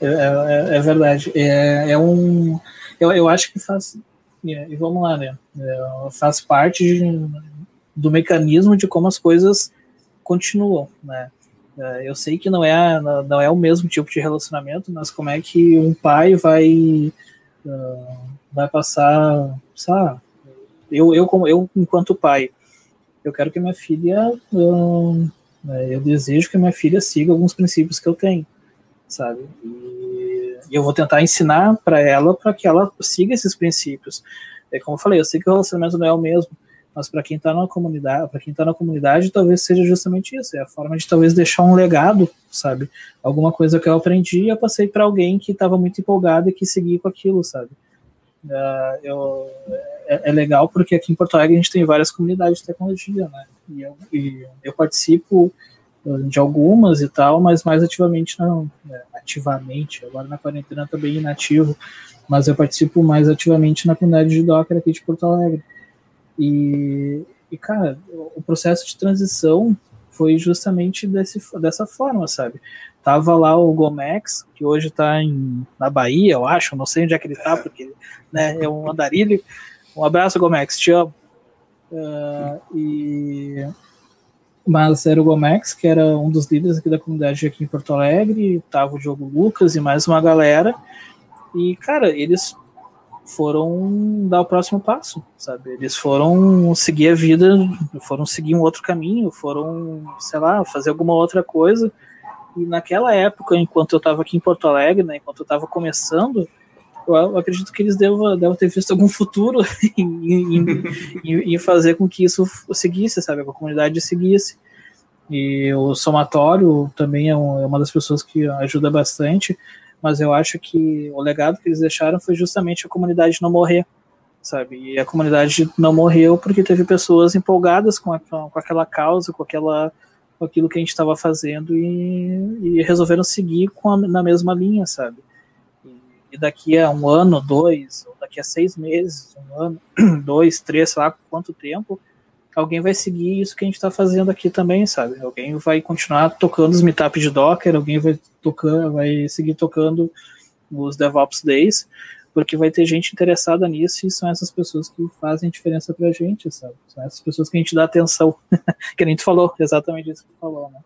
Speaker 2: É, é, é, verdade. É, é um. Eu, eu acho que faz. E vamos lá, né? É, faz parte de, do mecanismo de como as coisas continuam, né? É, eu sei que não é, não é o mesmo tipo de relacionamento, mas como é que um pai vai, uh, vai passar, sabe? Eu, eu, como, eu, enquanto pai, eu quero que minha filha, hum, eu desejo que minha filha siga alguns princípios que eu tenho, sabe? E eu vou tentar ensinar para ela para que ela siga esses princípios. É como eu falei, eu sei que o relacionamento não é o mesmo, mas para quem está na comunidade, para quem tá na comunidade, talvez seja justamente isso, é a forma de talvez deixar um legado, sabe? Alguma coisa que eu aprendi, eu passei para alguém que estava muito empolgado e que seguia com aquilo, sabe? Uh, eu, é, é, legal porque aqui em Porto Alegre a gente tem várias comunidades de tecnologia, né? E eu, e eu participo de algumas e tal, mas mais ativamente não. Né? Ativamente, agora na quarentena também inativo, mas eu participo mais ativamente na comunidade de Docker aqui de Porto Alegre. E, e cara, o processo de transição foi justamente desse, dessa forma, sabe? Tava lá o Gomex, que hoje está na Bahia, eu acho, não sei onde é que ele tá, porque né, é um andarilho. Um abraço, Gomex, te amo. Uh, e mas era o Gomex, que era um dos líderes aqui da comunidade aqui em Porto Alegre, tava o Diogo Lucas e mais uma galera. E, cara, eles foram dar o próximo passo, sabe? Eles foram seguir a vida, foram seguir um outro caminho, foram, sei lá, fazer alguma outra coisa. E naquela época, enquanto eu estava aqui em Porto Alegre, né, enquanto eu estava começando, eu acredito que eles devam, ter visto algum futuro em, em, em, fazer com que isso seguisse, sabe? A comunidade seguisse. E o somatório também é, um, é uma das pessoas que ajuda bastante, mas eu acho que o legado que eles deixaram foi justamente a comunidade não morrer, sabe? E a comunidade não morreu porque teve pessoas empolgadas com, a, com aquela causa, com aquela com aquilo que a gente estava fazendo e, e, resolveram seguir a, na mesma linha, sabe? e daqui a um ano, dois, ou daqui a seis meses, um ano, dois, três, sei lá quanto tempo, alguém vai seguir isso que a gente está fazendo aqui também, sabe? Alguém vai continuar tocando os meetups de Docker, alguém vai tocar, vai seguir tocando os DevOps Days, porque vai ter gente interessada nisso e são essas pessoas que fazem diferença pra gente, sabe? São essas pessoas que a gente dá atenção. que a gente falou, exatamente isso que tu falou, né?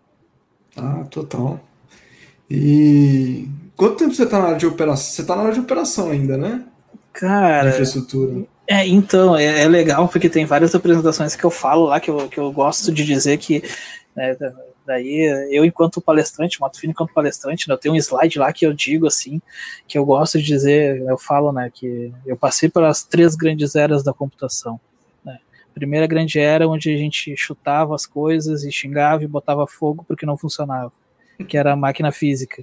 Speaker 1: Ah, total. E quanto tempo você está na área de operação? Você está na área de operação ainda, né?
Speaker 2: Cara.
Speaker 1: Infraestrutura.
Speaker 2: É, então, é, é, legal porque tem várias apresentações que eu falo lá que eu, que eu gosto de dizer que. Né, daí, eu, enquanto palestrante, Mato Fino enquanto palestrante, né, eu tenho um slide lá que eu digo assim, que eu gosto de dizer, eu falo, né, que eu passei pelas três grandes eras da computação. Né. Primeira grande era onde a gente chutava as coisas e xingava e botava fogo porque não funcionava que era a máquina física.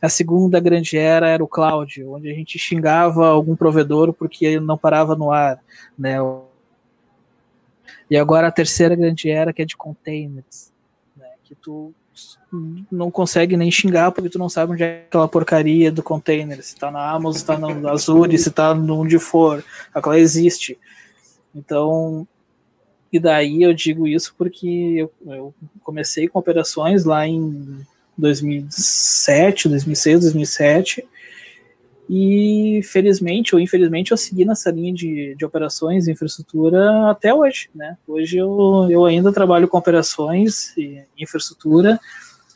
Speaker 2: A segunda grande era era o cloud, onde a gente xingava algum provedor porque ele não parava no ar, né? E agora a terceira grande era que é de containers, né? que tu não consegue nem xingar porque tu não sabe onde é aquela porcaria do container, se tá na Amazon, se tá no Azure, se tá onde for, aquela existe. Então, e daí eu digo isso porque eu, eu comecei com operações lá em 2007, 2006, 2007. E felizmente ou infelizmente eu segui nessa linha de, de operações e infraestrutura até hoje, né? Hoje eu, eu ainda trabalho com operações e infraestrutura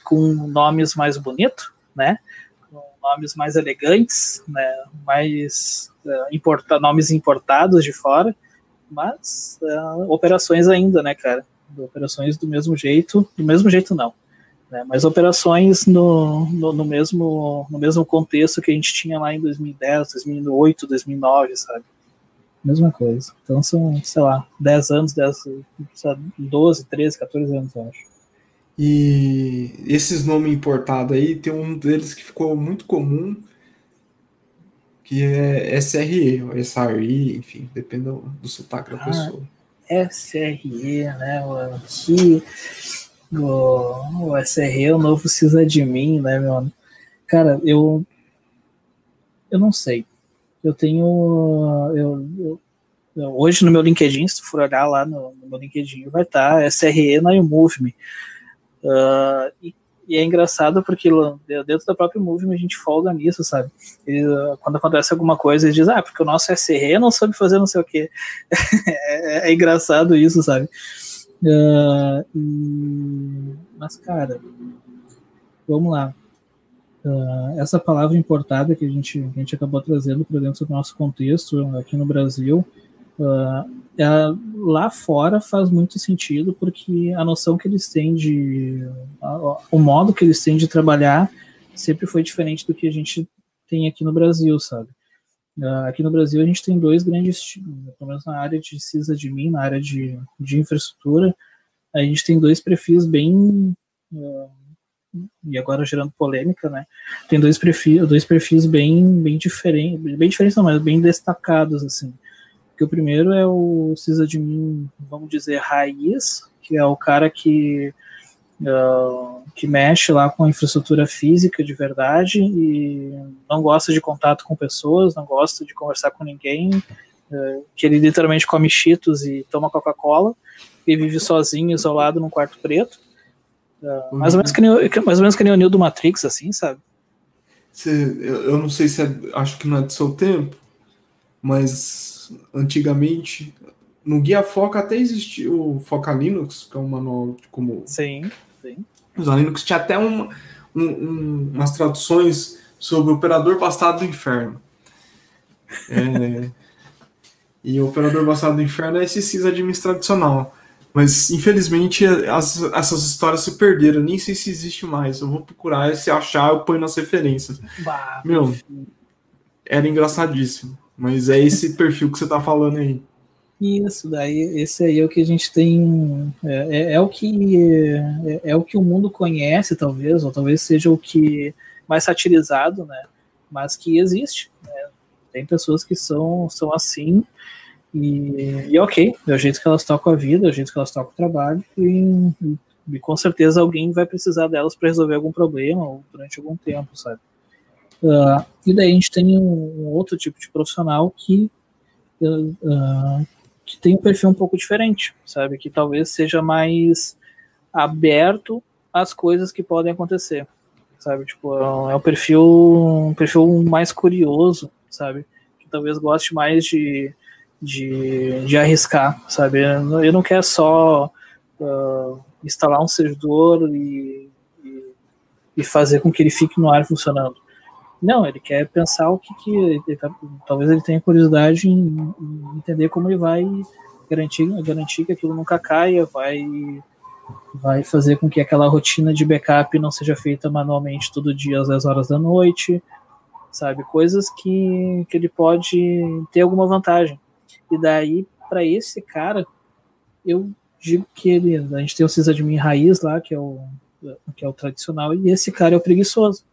Speaker 2: com nomes mais bonitos, né? Com nomes mais elegantes, né? Mais uh, importa, nomes importados de fora, mas uh, operações ainda, né, cara? Operações do mesmo jeito, do mesmo jeito não, né? Mas operações no, no, no, mesmo, no mesmo contexto que a gente tinha lá em 2010, 2008, 2009, sabe? Mesma coisa. Então são, sei lá, 10 anos, 10, 12, 13, 14 anos, eu acho.
Speaker 1: E esses nomes importados aí, tem um deles que ficou muito comum, que é SRE, ou SRE, enfim, depende do, do sotaque da ah, pessoa.
Speaker 2: SRE, né? Que o, o SRE, o novo mim, né, meu? Cara, eu. Eu não sei. Eu tenho. Eu, eu, hoje no meu LinkedIn, se tu for olhar lá no, no meu LinkedIn, vai estar tá SRE na YouMove Uh, e, e, é engraçado porque dentro da própria Move a gente folga nisso, sabe? E, quando acontece alguma coisa, eles dizem, ah, porque o nosso SRE não sabe fazer não sei o quê. é, é engraçado isso, sabe? Uh, e... Mas, cara, vamos lá. Uh, essa palavra importada que a gente, a gente acabou trazendo para dentro do nosso contexto aqui no Brasil, uh, ela, lá fora faz muito sentido porque a noção que eles têm de. O modo que eles têm de trabalhar sempre foi diferente do que a gente tem aqui no Brasil, sabe? Uh, aqui no Brasil a gente tem dois grandes, pelo menos na área de sysadmin, na área de, de infraestrutura, a gente tem dois perfis bem, uh, e agora gerando polêmica, né? Tem dois perfis, dois perfis bem, bem diferentes, bem diferentes não, mas bem destacados, assim. Que o primeiro é o sysadmin, vamos dizer, raiz, que é o cara que uh, que mexe lá com a infraestrutura física de verdade e não gosta de contato com pessoas, não gosta de conversar com ninguém, uh, que ele literalmente come cheetos e toma Coca-Cola e vive sozinho, isolado num quarto preto. Uh, mais, ou menos que nem, mais ou menos que nem o Neo do Matrix, assim, sabe?
Speaker 1: eu, eu não sei se é, acho que não é do seu tempo, mas antigamente no Guia Foca até existiu o Foca Linux, que é um manual como.
Speaker 2: Sim, sim.
Speaker 1: Os Linux tinha até um, um, umas traduções sobre o operador bastado do inferno. É, e o operador bastado do inferno é esse sysadmin tradicional. Mas, infelizmente, as, essas histórias se perderam. Nem sei se existe mais. Eu vou procurar. Se achar, eu ponho nas referências. Bah, Meu, era engraçadíssimo. Mas é esse perfil que você tá falando aí.
Speaker 2: Isso, daí esse aí é o que a gente tem, é, é, é o que é, é, o que o mundo conhece, talvez, ou talvez seja o que mais satirizado, né? Mas que existe. Né? Tem pessoas que são, são assim, e, e ok, é o jeito que elas tocam a vida, é o jeito que elas tocam o trabalho, e, e, com certeza alguém vai precisar delas para resolver algum problema ou durante algum tempo, sabe? Uh, e daí a gente tem um, um outro tipo de profissional que uh, que tem um perfil um pouco diferente, sabe? Que talvez seja mais aberto às coisas que podem acontecer, sabe? Tipo, é um perfil, um perfil mais curioso, sabe? Que talvez goste mais de, de, de arriscar, sabe? Eu não quero só uh, instalar um servidor e, e, e fazer com que ele fique no ar funcionando. Não, ele quer pensar o que, que ele tá, talvez ele tenha curiosidade em, em, entender como ele vai garantir, garantir que aquilo nunca caia, vai vai fazer com que aquela rotina de backup não seja feita manualmente todo dia às 10 horas da noite, sabe? Coisas que, que ele pode ter alguma vantagem. E daí, para esse cara, eu digo que ele, a gente tem o sysadmin raiz lá, que é o, que é o tradicional, e esse cara é o preguiçoso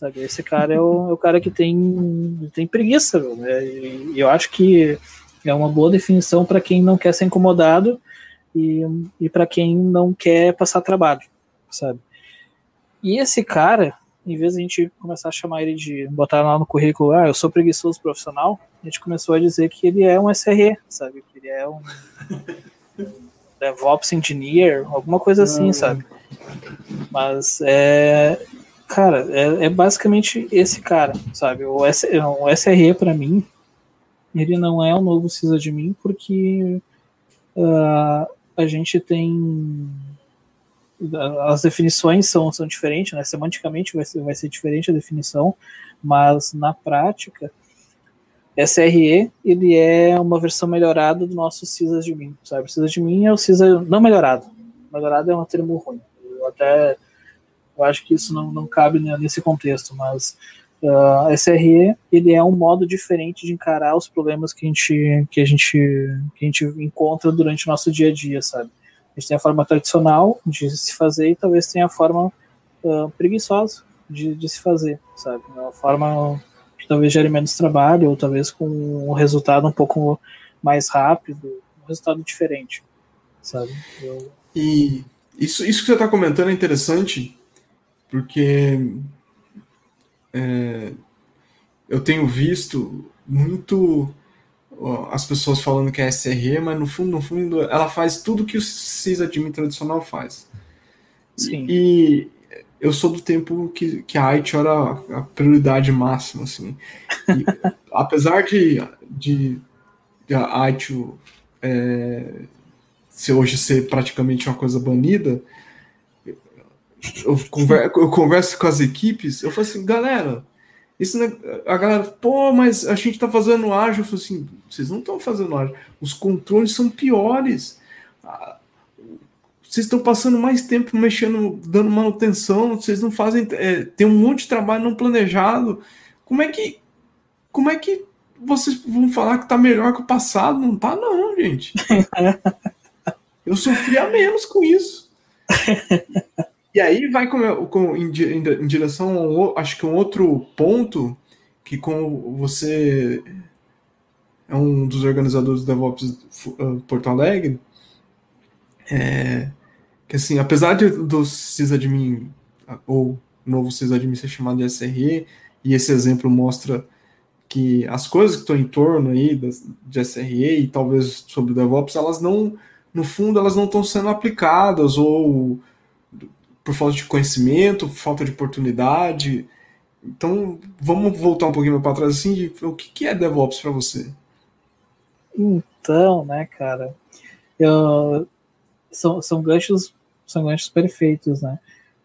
Speaker 2: sabe? Esse cara é o, é o cara que tem, tem preguiça, né? E eu acho que é uma boa definição para quem não quer ser incomodado e, e para quem não quer passar trabalho, sabe? E esse cara, em vez de a gente começar a chamar ele de botar lá no currículo, ah, eu sou preguiçoso profissional, a gente começou a dizer que ele é um SRE, sabe? Que ele é um DevOps engineer, alguma coisa assim, sabe? Mas é, Cara, é, é, basicamente esse cara, sabe? O, S, o SRE para mim, ele não é o novo sysadmin porque uh, a gente tem as definições são, são diferentes, né? Semanticamente vai ser, vai ser diferente a definição, mas na prática, SRE ele é uma versão melhorada do nosso sysadmin, sabe? O sysadmin é o sysadmin não melhorado. Melhorado é um termo ruim. Eu até eu acho que isso não, não cabe nesse contexto, mas uh, SRE ele é um modo diferente de encarar os problemas que a gente que a gente que a gente encontra durante o nosso dia a dia, sabe? A gente tem a forma tradicional de se fazer e talvez tenha a forma uh, preguiçosa de, de se fazer, sabe? Uma forma que talvez gere menos trabalho ou talvez com um resultado um pouco mais rápido, um resultado diferente, sabe? Eu...
Speaker 1: E isso, isso que você está comentando é interessante, porque é, eu tenho visto muito as pessoas falando que é SRE, mas no fundo, no fundo, ela faz tudo que o sysadmin tradicional faz. Sim. E eu sou do tempo que, que a IT era a prioridade máxima, assim. E, apesar de, de, de a IT é, ser, hoje ser praticamente uma coisa banida, eu converso, eu converso com as equipes, eu falo assim, galera, isso a galera, pô, mas a gente tá fazendo ágil. Eu falo assim, vocês não estão fazendo ágil. Os controles são piores. Vocês estão passando mais tempo mexendo, dando manutenção. Vocês não fazem. É, tem um monte de trabalho não planejado. Como é que. Como é que vocês vão falar que tá melhor que o passado? Não tá, não, gente. Eu sofria menos com isso. E aí vai com, com em, em, direção ao, acho que um outro ponto que como você é um dos organizadores do DevOps uh, Porto Alegre, é, que assim, apesar de, do sysadmin ou novo sysadmin ser chamado de SRE, e esse exemplo mostra que as coisas que estão em torno aí de SRE e talvez sobre o DevOps, elas não, no fundo, elas não estão sendo aplicadas ou por falta de conhecimento, falta de oportunidade. Então, vamos voltar um pouquinho para trás assim, de, o que, que é DevOps para você?
Speaker 2: Então, né, cara, eu, são, são ganchos são ganchos perfeitos, né?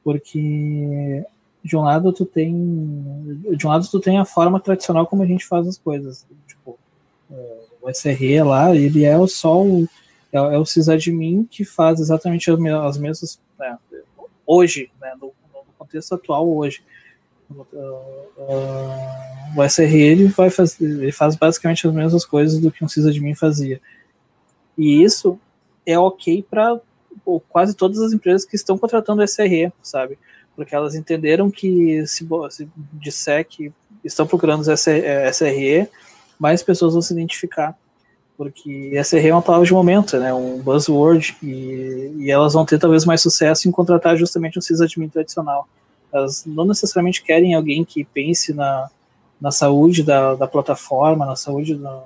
Speaker 2: Porque de um lado tu tem de um lado tu tem a forma tradicional como a gente faz as coisas tipo o SRE lá ele é só o é, é o sysadmin que faz exatamente as mesmas né, hoje né, no, no, contexto atual hoje. Uh, uh, o SRE ele vai fazer ele faz basicamente as mesmas coisas do que um sysadmin fazia. E isso é ok para quase todas as empresas que estão contratando SRE sabe? Porque elas entenderam que se, se disser que estão procurando SRE, mais pessoas vão se identificar, porque SRE é uma palavra de momento, né, um buzzword, e, e elas vão ter talvez mais sucesso em contratar justamente um sysadmin tradicional. Elas não necessariamente querem alguém que pense na, na saúde da, da plataforma, na saúde da,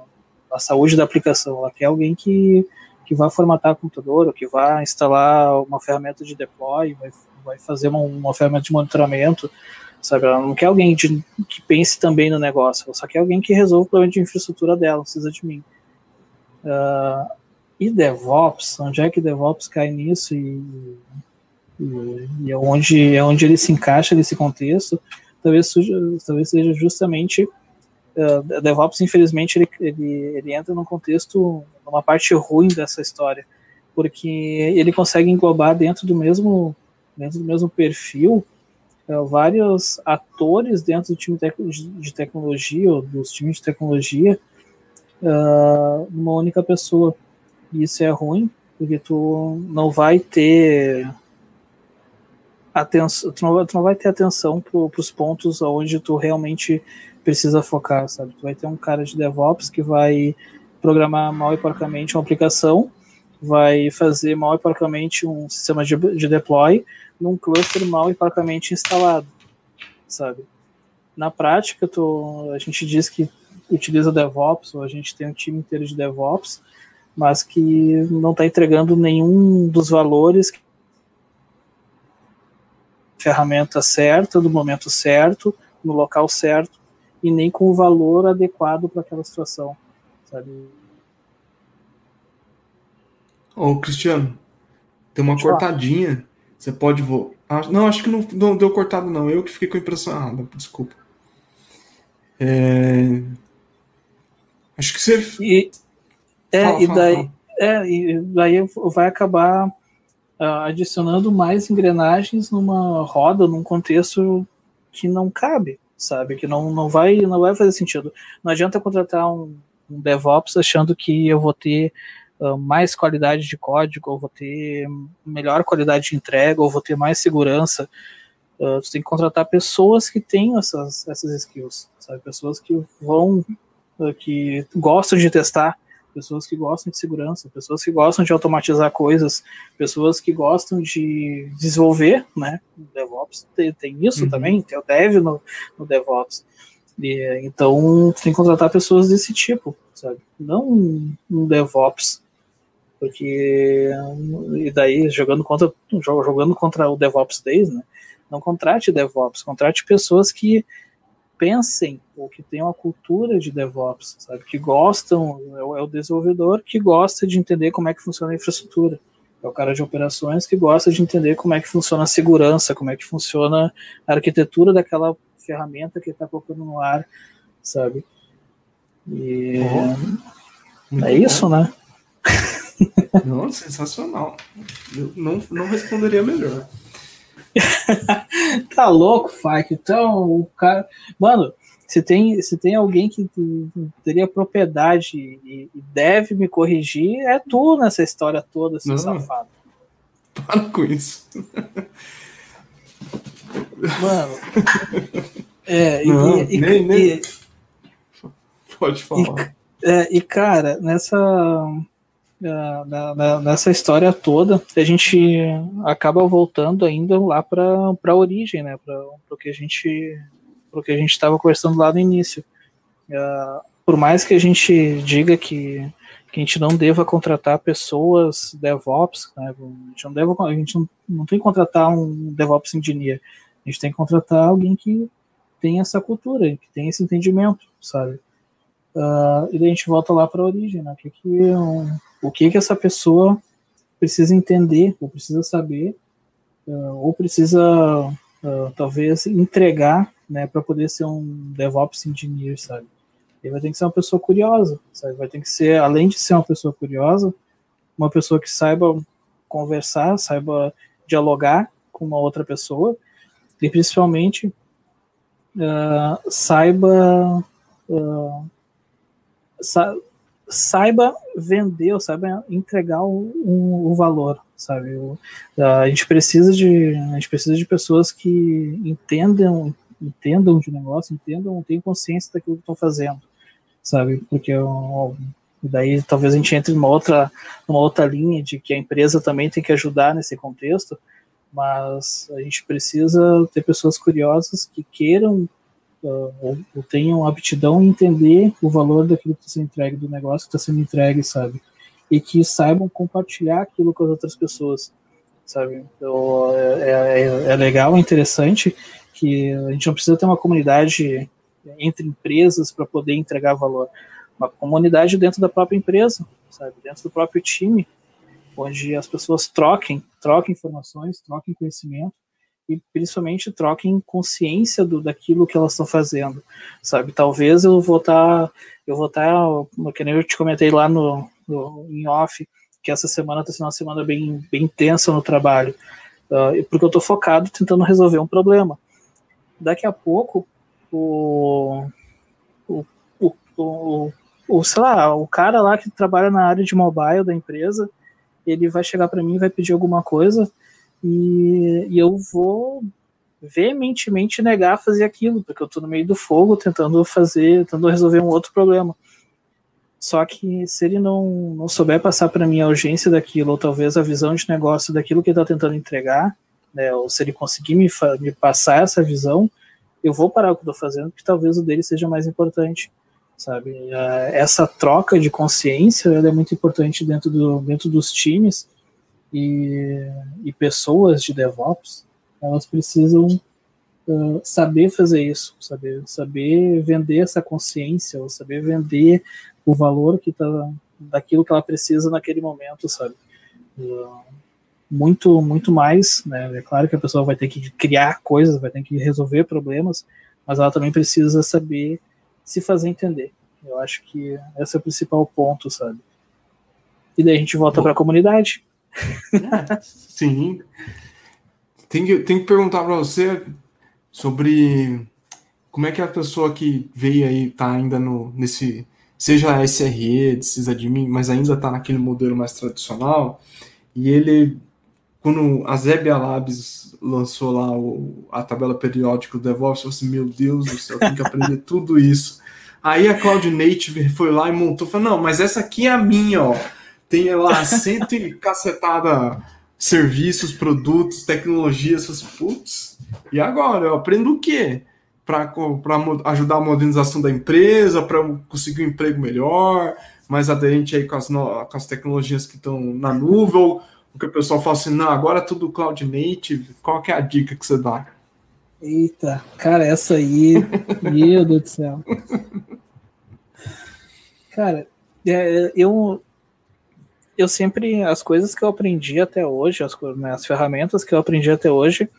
Speaker 2: na saúde da aplicação, ela quer alguém que, que vá formatar o computador, ou que vá instalar uma ferramenta de deploy, vai vai fazer uma, uma ferramenta de monitoramento, sabe? Ela não quer alguém de, que pense também no negócio, ela só quer alguém que resolva o problema de infraestrutura dela, precisa de mim. Uh, e DevOps, onde é que DevOps cai nisso? E, e, e é onde, é onde ele se encaixa nesse contexto, talvez, talvez seja justamente uh, DevOps, infelizmente, ele, ele, ele entra num contexto, numa parte ruim dessa história, porque ele consegue englobar dentro do mesmo dentro do mesmo perfil, é, vários atores dentro do time de tecnologia, ou dos times de tecnologia, uh, numa única pessoa. E isso é ruim, porque tu não vai ter atenção, tu não, tu não vai ter atenção para os pontos onde tu realmente precisa focar, sabe? Tu vai ter um cara de DevOps que vai programar mal e porcamente uma aplicação, vai fazer mal e porcamente um sistema de, de deploy, num cluster mal e parcamente instalado, sabe? Na prática, tô, a gente diz que utiliza DevOps, ou a gente tem um time inteiro de DevOps, mas que não está entregando nenhum dos valores ferramenta certa, do momento certo, no local certo, e nem com o valor adequado para aquela situação, sabe?
Speaker 1: Ô, Cristiano, tem uma Pode cortadinha. Você pode voar. Ah, não, acho que não, não, deu cortado, não. Eu que fiquei com a impressão errada. Desculpa. É... Acho que você.
Speaker 2: E, é, fala, e, daí, fala. é, e daí vai acabar uh, adicionando mais engrenagens numa roda, num contexto que não cabe, sabe? Que não, não, vai, não vai fazer sentido. Não adianta contratar um, um DevOps achando que eu vou ter uh, mais qualidade de código, ou vou ter melhor qualidade de entrega, ou vou ter mais segurança. Uh, tem que contratar pessoas que têm essas, essas skills, sabe? Pessoas que vão, que gostam de testar, pessoas que gostam de segurança, pessoas que gostam de automatizar coisas, pessoas que gostam de desenvolver, né? DevOps tem, tem isso uhum. também, tem o Dev no, no DevOps. E, então, tem que contratar pessoas desse tipo, sabe? Não um DevOps porque e daí jogando contra jogando contra o DevOps Days, né? Não contrate DevOps, contrate pessoas que pensem ou que tenham a cultura de DevOps, sabe? Que gostam, é o, é o desenvolvedor que gosta de entender como é que funciona a infraestrutura. É o cara de operações que gosta de entender como é que funciona a segurança, como é que funciona a arquitetura daquela ferramenta que ele está colocando no ar, sabe? E oh, é isso, bom. né?
Speaker 1: Não, sensacional. Eu não, não responderia melhor.
Speaker 2: tá louco, Fike. Então, o cara. Mano, se tem, se tem alguém que teria propriedade e, e deve me corrigir, é tu nessa história toda, seu não, safado.
Speaker 1: Para com isso.
Speaker 2: Mano. É,
Speaker 1: Não,
Speaker 2: e,
Speaker 1: nem-
Speaker 2: e-
Speaker 1: nem- Pode falar.
Speaker 2: É, e cara, nessa na- na- nessa história toda, a gente acaba voltando ainda lá para a origem, né? Para o que a gente que a gente estava conversando lá no início. Ah, por mais que a gente diga que, que a gente não deva contratar pessoas DevOps, né? a gente não deve, a gente não, não tem que contratar um DevOps engineer, a gente tem que contratar alguém que tem essa cultura, que tem esse entendimento, sabe? Ah, e daí a gente volta lá para a origem, né? Que que, um, o que que essa pessoa precisa entender, ou precisa saber, ah, ou precisa ah, talvez entregar, né, para poder ser um DevOps engineer, sabe? Ele vai ter que ser uma pessoa curiosa, sabe? Vai ter que ser, além de ser uma pessoa curiosa, uma pessoa que saiba conversar, saiba dialogar com uma outra pessoa e principalmente ah, saiba ah, sa- saiba vender ou saiba entregar o, o, valor, sabe? O- a gente precisa de a gente precisa de pessoas que entendam entendam de negócio, entendam, tenham consciência daquilo que estão fazendo, sabe? Porque daí talvez a gente entre numa outra numa outra linha de que a empresa também tem que ajudar nesse contexto, mas a gente precisa ter pessoas curiosas que queiram uh, ou, ou tenham aptidão em entender o valor daquilo que está sendo entregue, do negócio que está sendo entregue, sabe? E que saibam compartilhar aquilo com as outras pessoas, sabe? Então, é, é, é legal, é interessante que a gente não precisa ter uma comunidade entre empresas para poder entregar valor. Uma comunidade dentro da própria empresa, sabe? Dentro do próprio time, onde as pessoas troquem, troquem informações, troquem conhecimento e principalmente troquem consciência do, daquilo que elas estão fazendo, sabe? Talvez eu vou estar, eu vou estar, que nem eu te comentei lá no, no em off, que essa semana está sendo uma semana bem, bem intensa no trabalho, uh, porque eu estou focado tentando resolver um problema. Daqui a pouco, o, o, o, o, o sei lá, o cara lá que trabalha na área de mobile da empresa, ele vai chegar para mim vai pedir alguma coisa e, e, eu vou veementemente negar fazer aquilo, porque eu estou no meio do fogo tentando fazer, tentando resolver um outro problema. Só que se ele não, não souber passar para mim a urgência daquilo, ou talvez a visão de negócio daquilo que ele está tentando entregar, né, ou se ele conseguir me, me passar essa visão, eu vou parar o que estou fazendo, porque talvez o dele seja mais importante, sabe? Essa troca de consciência é muito importante dentro, do, dentro dos times, e, e pessoas de DevOps, elas precisam uh, saber fazer isso, saber, saber vender essa consciência, ou saber vender o valor que tá, daquilo que ela precisa naquele momento, sabe? Uh, muito, muito mais, né? É claro que a pessoa vai ter que criar coisas, vai ter que resolver problemas, mas ela também precisa saber se fazer entender. Eu acho que esse é o principal ponto, sabe? E daí a gente volta para a comunidade,
Speaker 1: Sim. Tem que, tem que perguntar para você sobre como é que a pessoa que veio aí tá ainda no nesse seja SRE, de sysadmin, mas ainda tá naquele modelo mais tradicional, e ele quando a Zebia Labs lançou lá o, a tabela periódica do DevOps, eu falei assim, meu Deus do céu, tem que aprender tudo isso. Aí a Cloud Native foi lá e montou, falou, não, mas essa aqui é a minha, ó tem lá cento e cacetada serviços, produtos, tecnologias, putz. E agora eu aprendo o quê? Para ajudar a modernização da empresa, para conseguir um emprego melhor, mais aderente aí com as, no, com as tecnologias que estão na nuvem, o que o pessoal fala assim, não, agora é tudo cloud native. Qual que é a dica que você dá?
Speaker 2: Eita, cara, essa aí, meu Deus do céu. Cara, eu eu sempre, as coisas que eu aprendi até hoje, as, né, as ferramentas que eu aprendi até hoje,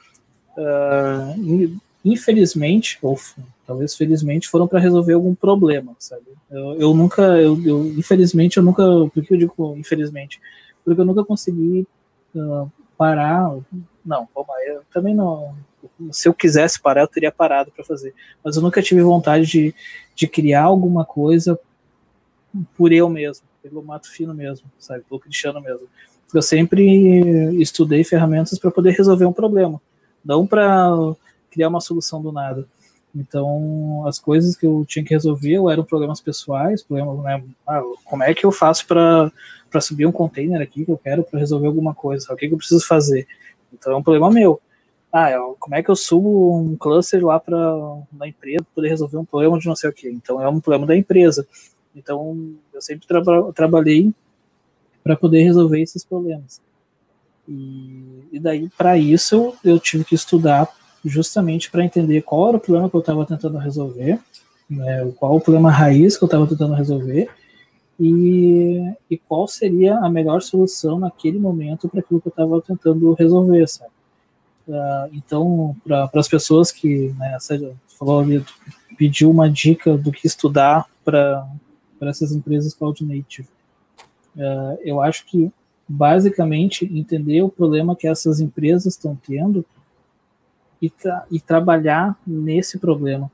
Speaker 2: uh, infelizmente, ou talvez felizmente, foram para resolver algum problema, sabe? Eu, eu nunca, eu, eu, infelizmente, eu nunca, por que eu digo infelizmente? Porque eu nunca consegui uh, parar, não, eu também não, se eu quisesse parar, eu teria parado para fazer, mas eu nunca tive vontade de, de criar alguma coisa por eu mesmo pelo mato fino mesmo, sabe, pelo cristiano mesmo. Eu sempre estudei ferramentas para poder resolver um problema, não para criar uma solução do nada. Então, as coisas que eu tinha que resolver eram problemas pessoais, problemas, né, ah, como é que eu faço para subir um container aqui que eu quero para resolver alguma coisa, o que, que eu preciso fazer. Então, é um problema meu. Ah, eu, como é que eu subo um cluster lá para uma empresa poder resolver um problema de não sei o que. Então, é um problema da empresa. Então, eu sempre tra trabalhei para poder resolver esses problemas. E, e daí, para isso, eu tive que estudar justamente para entender qual era o problema que eu estava tentando resolver, né, qual o problema raiz que eu estava tentando resolver e, e qual seria a melhor solução naquele momento para aquilo que eu estava tentando resolver, sabe? Uh, então, para as pessoas que, né, seja, falou ali, pediu uma dica do que estudar para essas empresas cloud native, uh, eu acho que basicamente entender o problema que essas empresas estão tendo e, tra e trabalhar nesse problema.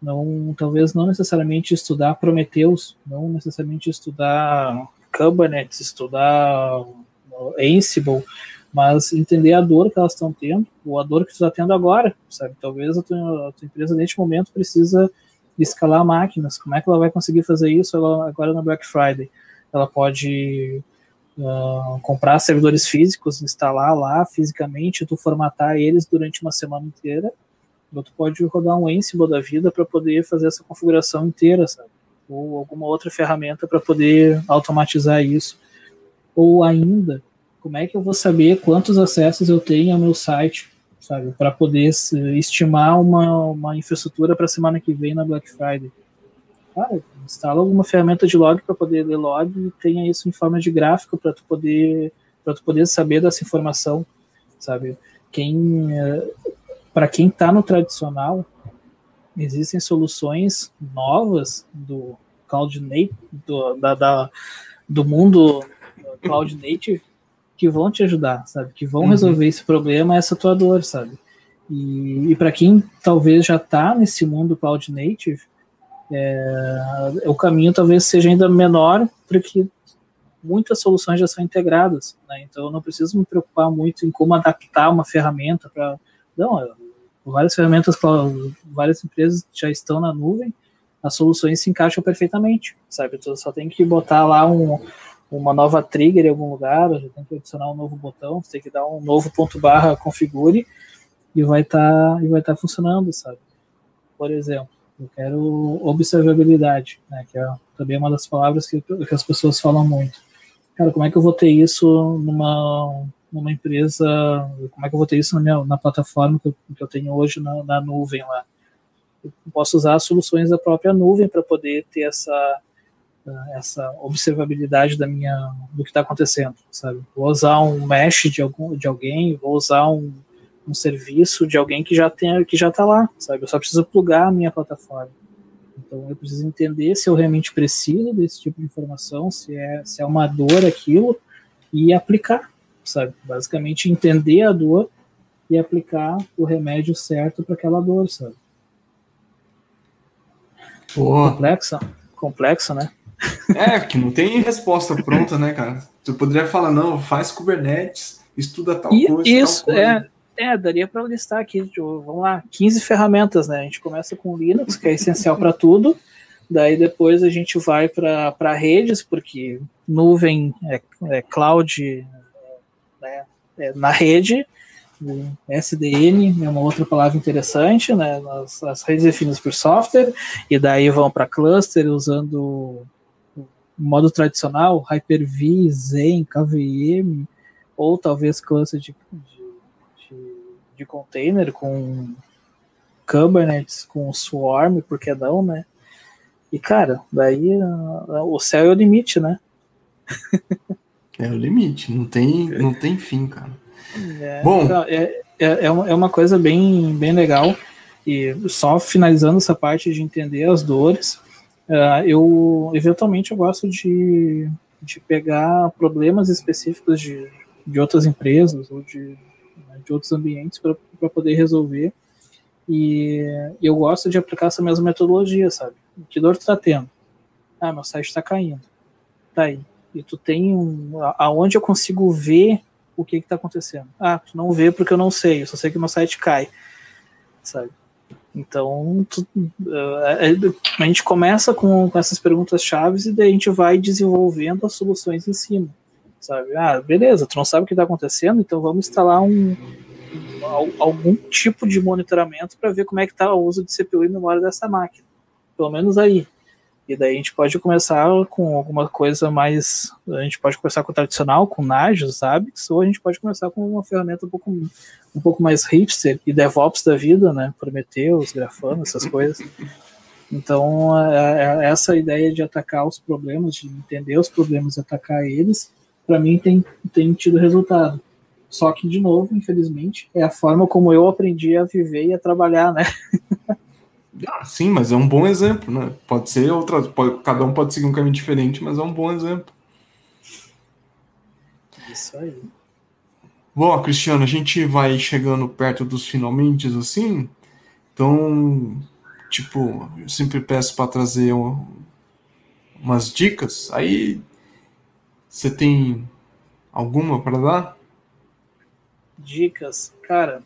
Speaker 2: Não, talvez não necessariamente estudar Prometheus, não necessariamente estudar Kubernetes, estudar Ansible, mas entender a dor que elas estão tendo, ou a dor que tu está tendo agora, sabe? Talvez a tua, a tua, empresa neste momento precisa escalar máquinas. Como é que ela vai conseguir fazer isso agora na Black Friday? Ela pode uh, comprar servidores físicos, instalar lá fisicamente, tu formatar eles durante uma semana inteira, ou tu pode rodar um Ansible da vida para poder fazer essa configuração inteira, sabe? Ou alguma outra ferramenta para poder automatizar isso. Ou ainda, como é que eu vou saber quantos acessos eu tenho ao meu site, sabe? Para poder estimar uma, uma infraestrutura para a semana que vem na Black Friday cara, instala alguma ferramenta de log para poder ler log e tenha isso em forma de gráfico para tu poder para tu poder saber dessa informação, sabe? Quem eh, para quem está no tradicional existem soluções novas do cloud native do, da, da, do mundo cloud native que vão te ajudar, sabe? Que vão uhum. resolver esse problema, essa tua dor, sabe? E, e para quem talvez já está nesse mundo cloud native, é, o caminho talvez seja ainda menor, porque muitas soluções já são integradas, né? então eu não preciso me preocupar muito em como adaptar uma ferramenta para. Não, várias ferramentas, várias empresas já estão na nuvem, as soluções se encaixam perfeitamente, sabe? Tu só tem que botar lá um, uma nova trigger em algum lugar, já tem que adicionar um novo botão, tem que dar um novo ponto barra configure e vai estar tá, e vai estar tá funcionando, sabe? Por exemplo, eu quero observabilidade, né, que é também uma das palavras que, que as pessoas falam muito. Cara, como é que eu vou ter isso numa, numa empresa, como é que eu vou ter isso na, minha, na plataforma que eu, que eu tenho hoje na, na nuvem lá? Eu posso usar soluções da própria nuvem para poder ter essa essa observabilidade da minha do que está acontecendo, sabe? Vou usar um mesh de algum de alguém, vou usar um, um serviço de alguém que já tem que já está lá, sabe? Eu só preciso plugar a minha plataforma. Então eu preciso entender se eu realmente preciso desse tipo de informação, se é se é uma dor aquilo e aplicar, sabe? Basicamente entender a dor e aplicar o remédio certo para aquela dor, sabe?
Speaker 1: Boa.
Speaker 2: Complexo, complexo, né?
Speaker 1: É, que não tem resposta pronta, né, cara? Tu poderia falar, não, faz Kubernetes, estuda tal
Speaker 2: e,
Speaker 1: coisa.
Speaker 2: Isso,
Speaker 1: tal coisa.
Speaker 2: é. É, daria para listar aqui, tipo, vamos lá, 15 ferramentas, né? A gente começa com Linux, que é essencial para tudo. Daí depois a gente vai para redes, porque nuvem é, é cloud né, é na rede. SDN é uma outra palavra interessante, né? As, as redes definidas por software, e daí vão para cluster usando modo tradicional, Hyper-V, Zen, KVM, ou talvez cluster de, de de container com Kubernetes, com Swarm, por que não, né? E, cara, daí uh, o céu é o limite, né?
Speaker 1: é o limite, não tem, não tem fim, cara.
Speaker 2: É, Bom, é, é, é, uma coisa bem, bem legal. E só finalizando essa parte de entender as dores, uh, eu eventualmente eu gosto de, de pegar problemas específicos de, de outras empresas ou de de outros ambientes para poder resolver. E eu gosto de aplicar essa mesma metodologia, sabe? Que dor tu tá tendo? Ah, meu site está caindo. Tá aí. E tu tem um, aonde eu consigo ver o que está acontecendo. Ah, tu não vê porque eu não sei, eu só sei que meu site cai, sabe? Então, tu, uh, a gente começa com, com essas perguntas chaves e daí a gente vai desenvolvendo as soluções em cima, sabe? Ah, beleza, tu não sabe o que está acontecendo, então vamos instalar um, algum tipo de monitoramento para ver como é que está o uso de CPU e memória dessa máquina. Pelo menos aí. E daí a gente pode começar com alguma coisa mais. A gente pode começar com o tradicional, com Nagios, Zabbix, ou a gente pode começar com uma ferramenta um pouco, um pouco mais hipster e DevOps da vida, né? Prometheus, Grafana, essas coisas. Então, é, é essa ideia de atacar os problemas, de entender os problemas e atacar eles, para mim tem, tem tido resultado. Só que, de novo, infelizmente, é a forma como eu aprendi a viver e a trabalhar, né?
Speaker 1: Ah, sim, mas é um bom exemplo, né? Pode ser outra, pode, cada um pode seguir um caminho diferente, mas é um bom exemplo.
Speaker 2: Isso aí.
Speaker 1: Bom, Cristiano, a gente vai chegando perto dos finalmente, assim. Então, tipo, eu sempre peço para trazer um, umas dicas. Aí, você tem alguma para dar?
Speaker 2: Dicas, cara.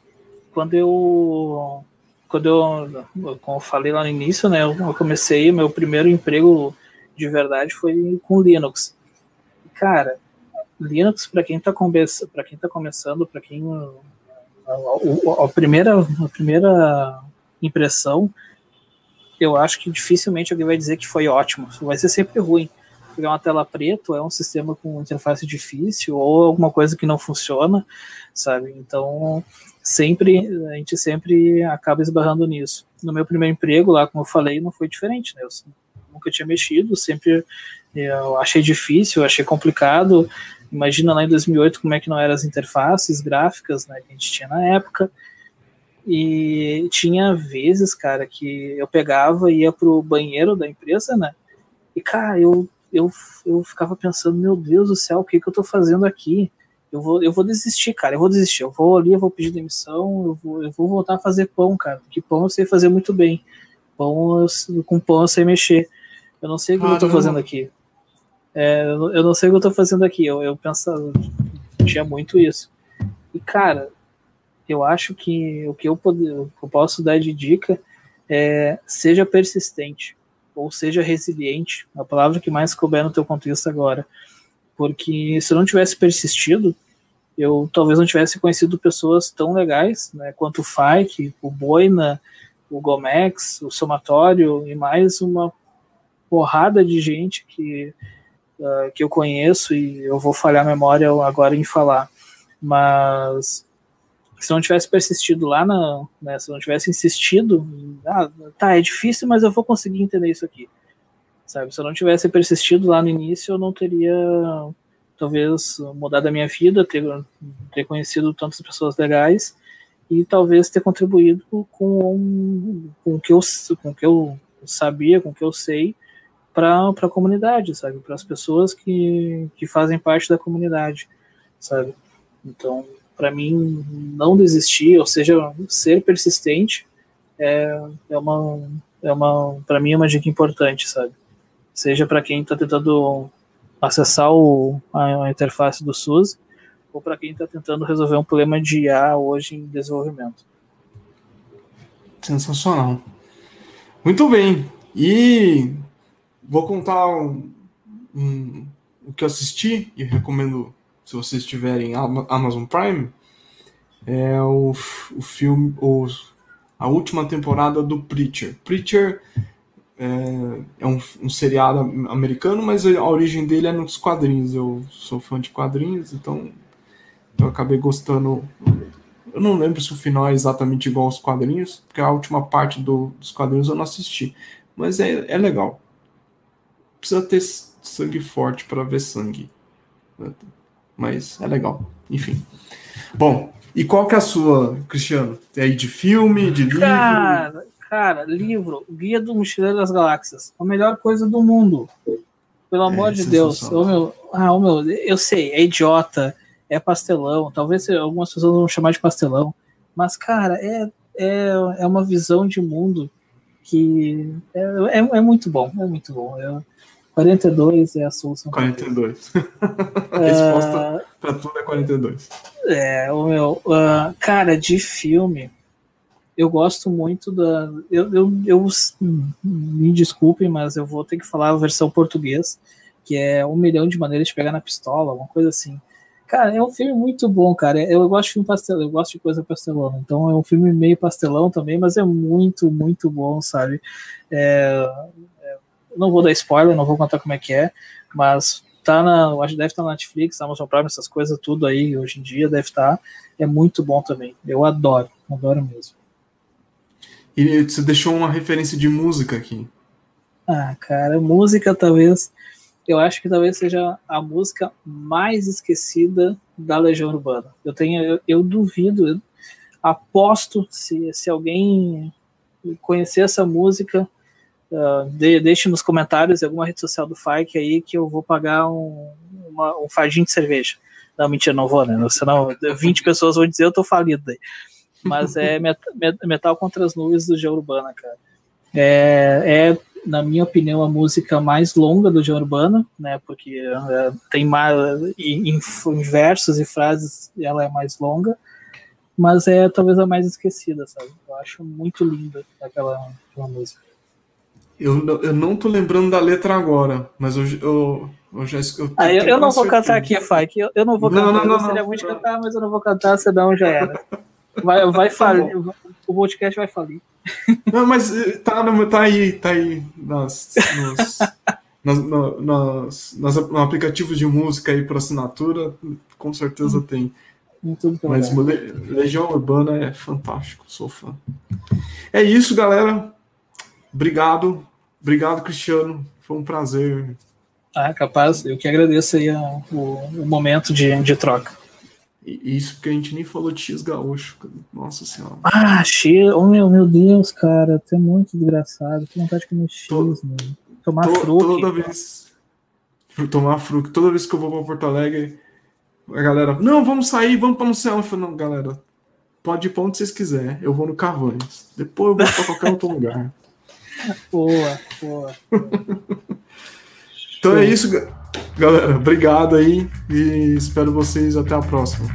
Speaker 2: Quando eu quando eu, como eu falei lá no início, né, eu comecei, meu primeiro emprego de verdade foi com Linux. Cara, Linux para quem está para quem tá começando, para quem a, a, a, primeira a primeira impressão, eu acho que dificilmente alguém vai dizer que foi ótimo. Vai ser sempre ruim. É uma tela preta, é um sistema com interface difícil ou alguma coisa que não funciona, sabe? Então, sempre a gente sempre acaba esbarrando nisso. No meu primeiro emprego lá, como eu falei, não foi diferente, né? Eu nunca tinha mexido, sempre eu achei difícil, achei complicado. Imagina lá em 2008 como é que não eram as interfaces gráficas, né, que a gente tinha na época. E tinha vezes, cara, que eu pegava e ia pro banheiro da empresa, né? E cara, eu eu, eu ficava pensando, meu Deus do céu, o que que eu tô fazendo aqui? eu vou, eu vou desistir, cara, eu vou desistir. Eu vou ali, eu vou pedir demissão, eu vou, eu vou voltar a fazer pão, cara, porque pão eu sei fazer muito bem. Pão, eu, com pão eu sei mexer. Eu não sei o que Caramba. eu tô fazendo aqui. É, eu não sei o que eu tô fazendo aqui. Eu, eu pensava, tinha muito isso. E, cara, eu acho que o que eu, poder, eu posso dar de dica é seja persistente ou seja resiliente, a palavra que mais couber no teu contexto agora porque se eu não tivesse persistido, eu talvez não tivesse conhecido pessoas tão legais, né, quanto o Fike, o Boina, o Gomex, o Somatório e mais uma porrada de gente que, uh, que eu conheço e eu vou falhar a memória agora em falar. Mas se não tivesse persistido lá, na, né, se não tivesse insistido, ah, tá, é difícil, mas eu vou conseguir entender isso aqui sabe? Se eu não tivesse persistido lá no início, eu não teria talvez mudado a minha vida, ter, ter conhecido tantas pessoas legais e talvez ter contribuído com, com o que eu com o que eu sabia, com o que eu sei para a comunidade, sabe? Para as pessoas que, que fazem parte da comunidade, sabe? Então, para mim, não desistir, ou seja, ser persistente é, é uma, é uma para mim é uma dica importante, sabe? seja para quem está tentando acessar o, a, interface do SUS ou para quem está tentando resolver um problema de IA hoje em desenvolvimento.
Speaker 1: Sensacional. Muito bem. E vou contar um, um, o que eu assisti e recomendo se vocês tiverem Amazon Prime é o, o filme o, a última temporada do Preacher. Preacher é, é um, um, seriado americano, mas a origem dele é nos quadrinhos. Eu sou fã de quadrinhos, então eu acabei gostando. Eu não lembro se o final é exatamente igual aos quadrinhos, porque a última parte do, dos quadrinhos eu não assisti. Mas é, é legal. Precisa ter sangue forte para ver sangue. Mas é legal. Enfim. Bom, e qual que é a sua, Cristiano? É aí de filme, de livro?
Speaker 2: Cara, Cara, livro, Guia do Mochileiro das Galáxias. A melhor coisa do mundo. Pelo amor é, de Deus. Ô, meu, ah, meu, eu sei, é idiota, é pastelão. Talvez algumas pessoas vão chamar de pastelão. Mas, cara, é, é, é uma visão de mundo que é, é, é muito bom. É muito bom. Eu, 42 é a solução.
Speaker 1: 42. a resposta pra tudo é 42.
Speaker 2: É, o meu. Uh, cara, de filme, eu gosto muito da. Eu, eu, eu, me desculpem, mas eu vou ter que falar a versão português, que é Um Milhão de Maneiras de Pegar na Pistola, uma coisa assim. Cara, é um filme muito bom, cara. Eu gosto de filme pastelão, eu gosto de coisa pastelona. Então é um filme meio pastelão também, mas é muito, muito bom, sabe? É, não vou dar spoiler, não vou contar como é que é, mas tá na, acho que deve estar tá na Netflix, Amazon Prime, essas coisas tudo aí hoje em dia deve estar. Tá. É muito bom também. Eu adoro, adoro mesmo.
Speaker 1: E você deixou uma referência de música aqui.
Speaker 2: Ah, cara, música talvez eu acho que talvez seja a música mais esquecida da Legião Urbana. Eu tenho, eu, eu duvido, eu aposto se, se alguém conhecer essa música, uh, de, deixe nos comentários em alguma rede social do Fike aí que eu vou pagar um, uma, um fardinho de cerveja. Não, mentira, não vou, né? Senão 20 pessoas vão dizer eu tô falido daí. Mas é metal contra as nuvens do Legião Urbana, cara. É, é na minha opinião, a música mais longa do João Urbana, né? Porque é, tem mais em, em versos e frases ela é mais longa, mas é talvez a mais esquecida, sabe? Eu acho muito linda aquela, aquela música.
Speaker 1: Eu, eu não tô lembrando da letra agora, mas eu, eu, eu já. Eu,
Speaker 2: ah, eu, eu não vou cantar aqui, Fike. Eu, eu não vou cantar. Não, não, não, eu gostaria muito de cantar, mas eu não vou cantar, senão já era. Vai, vai tá falir. o podcast vai falir.
Speaker 1: Não, mas eh, tá, tá aí, tá aí nas, nos, nas, no, nas, nas, no aplicativo de música aí para assinatura, com certeza hum. tem. Mas Legião Urbana é fantástico, sou fã. É isso, galera. Obrigado. Obrigado, Cristiano. Foi um prazer.
Speaker 2: Ah, capaz. Eu que agradeço aí a, o, o momento de, de troca.
Speaker 1: Isso porque a gente nem falou de X gaúcho. Nossa senhora.
Speaker 2: Ah, X. Oh, meu, meu Deus, cara. Tu é muito desgraçado. Que vontade de comer X, mano. Tomar to, fruque.
Speaker 1: Toda vez. Tomar fruque. Toda vez que eu vou pra Porto Alegre, a galera. Não, vamos sair, vamos pra no céu. Eu falo, não, galera. Pode ir pra onde vocês quiserem. Eu vou no Cavanhas. Depois eu vou pra qualquer outro lugar.
Speaker 2: Boa, boa.
Speaker 1: então é isso, galera. Obrigado aí e espero vocês até a próxima.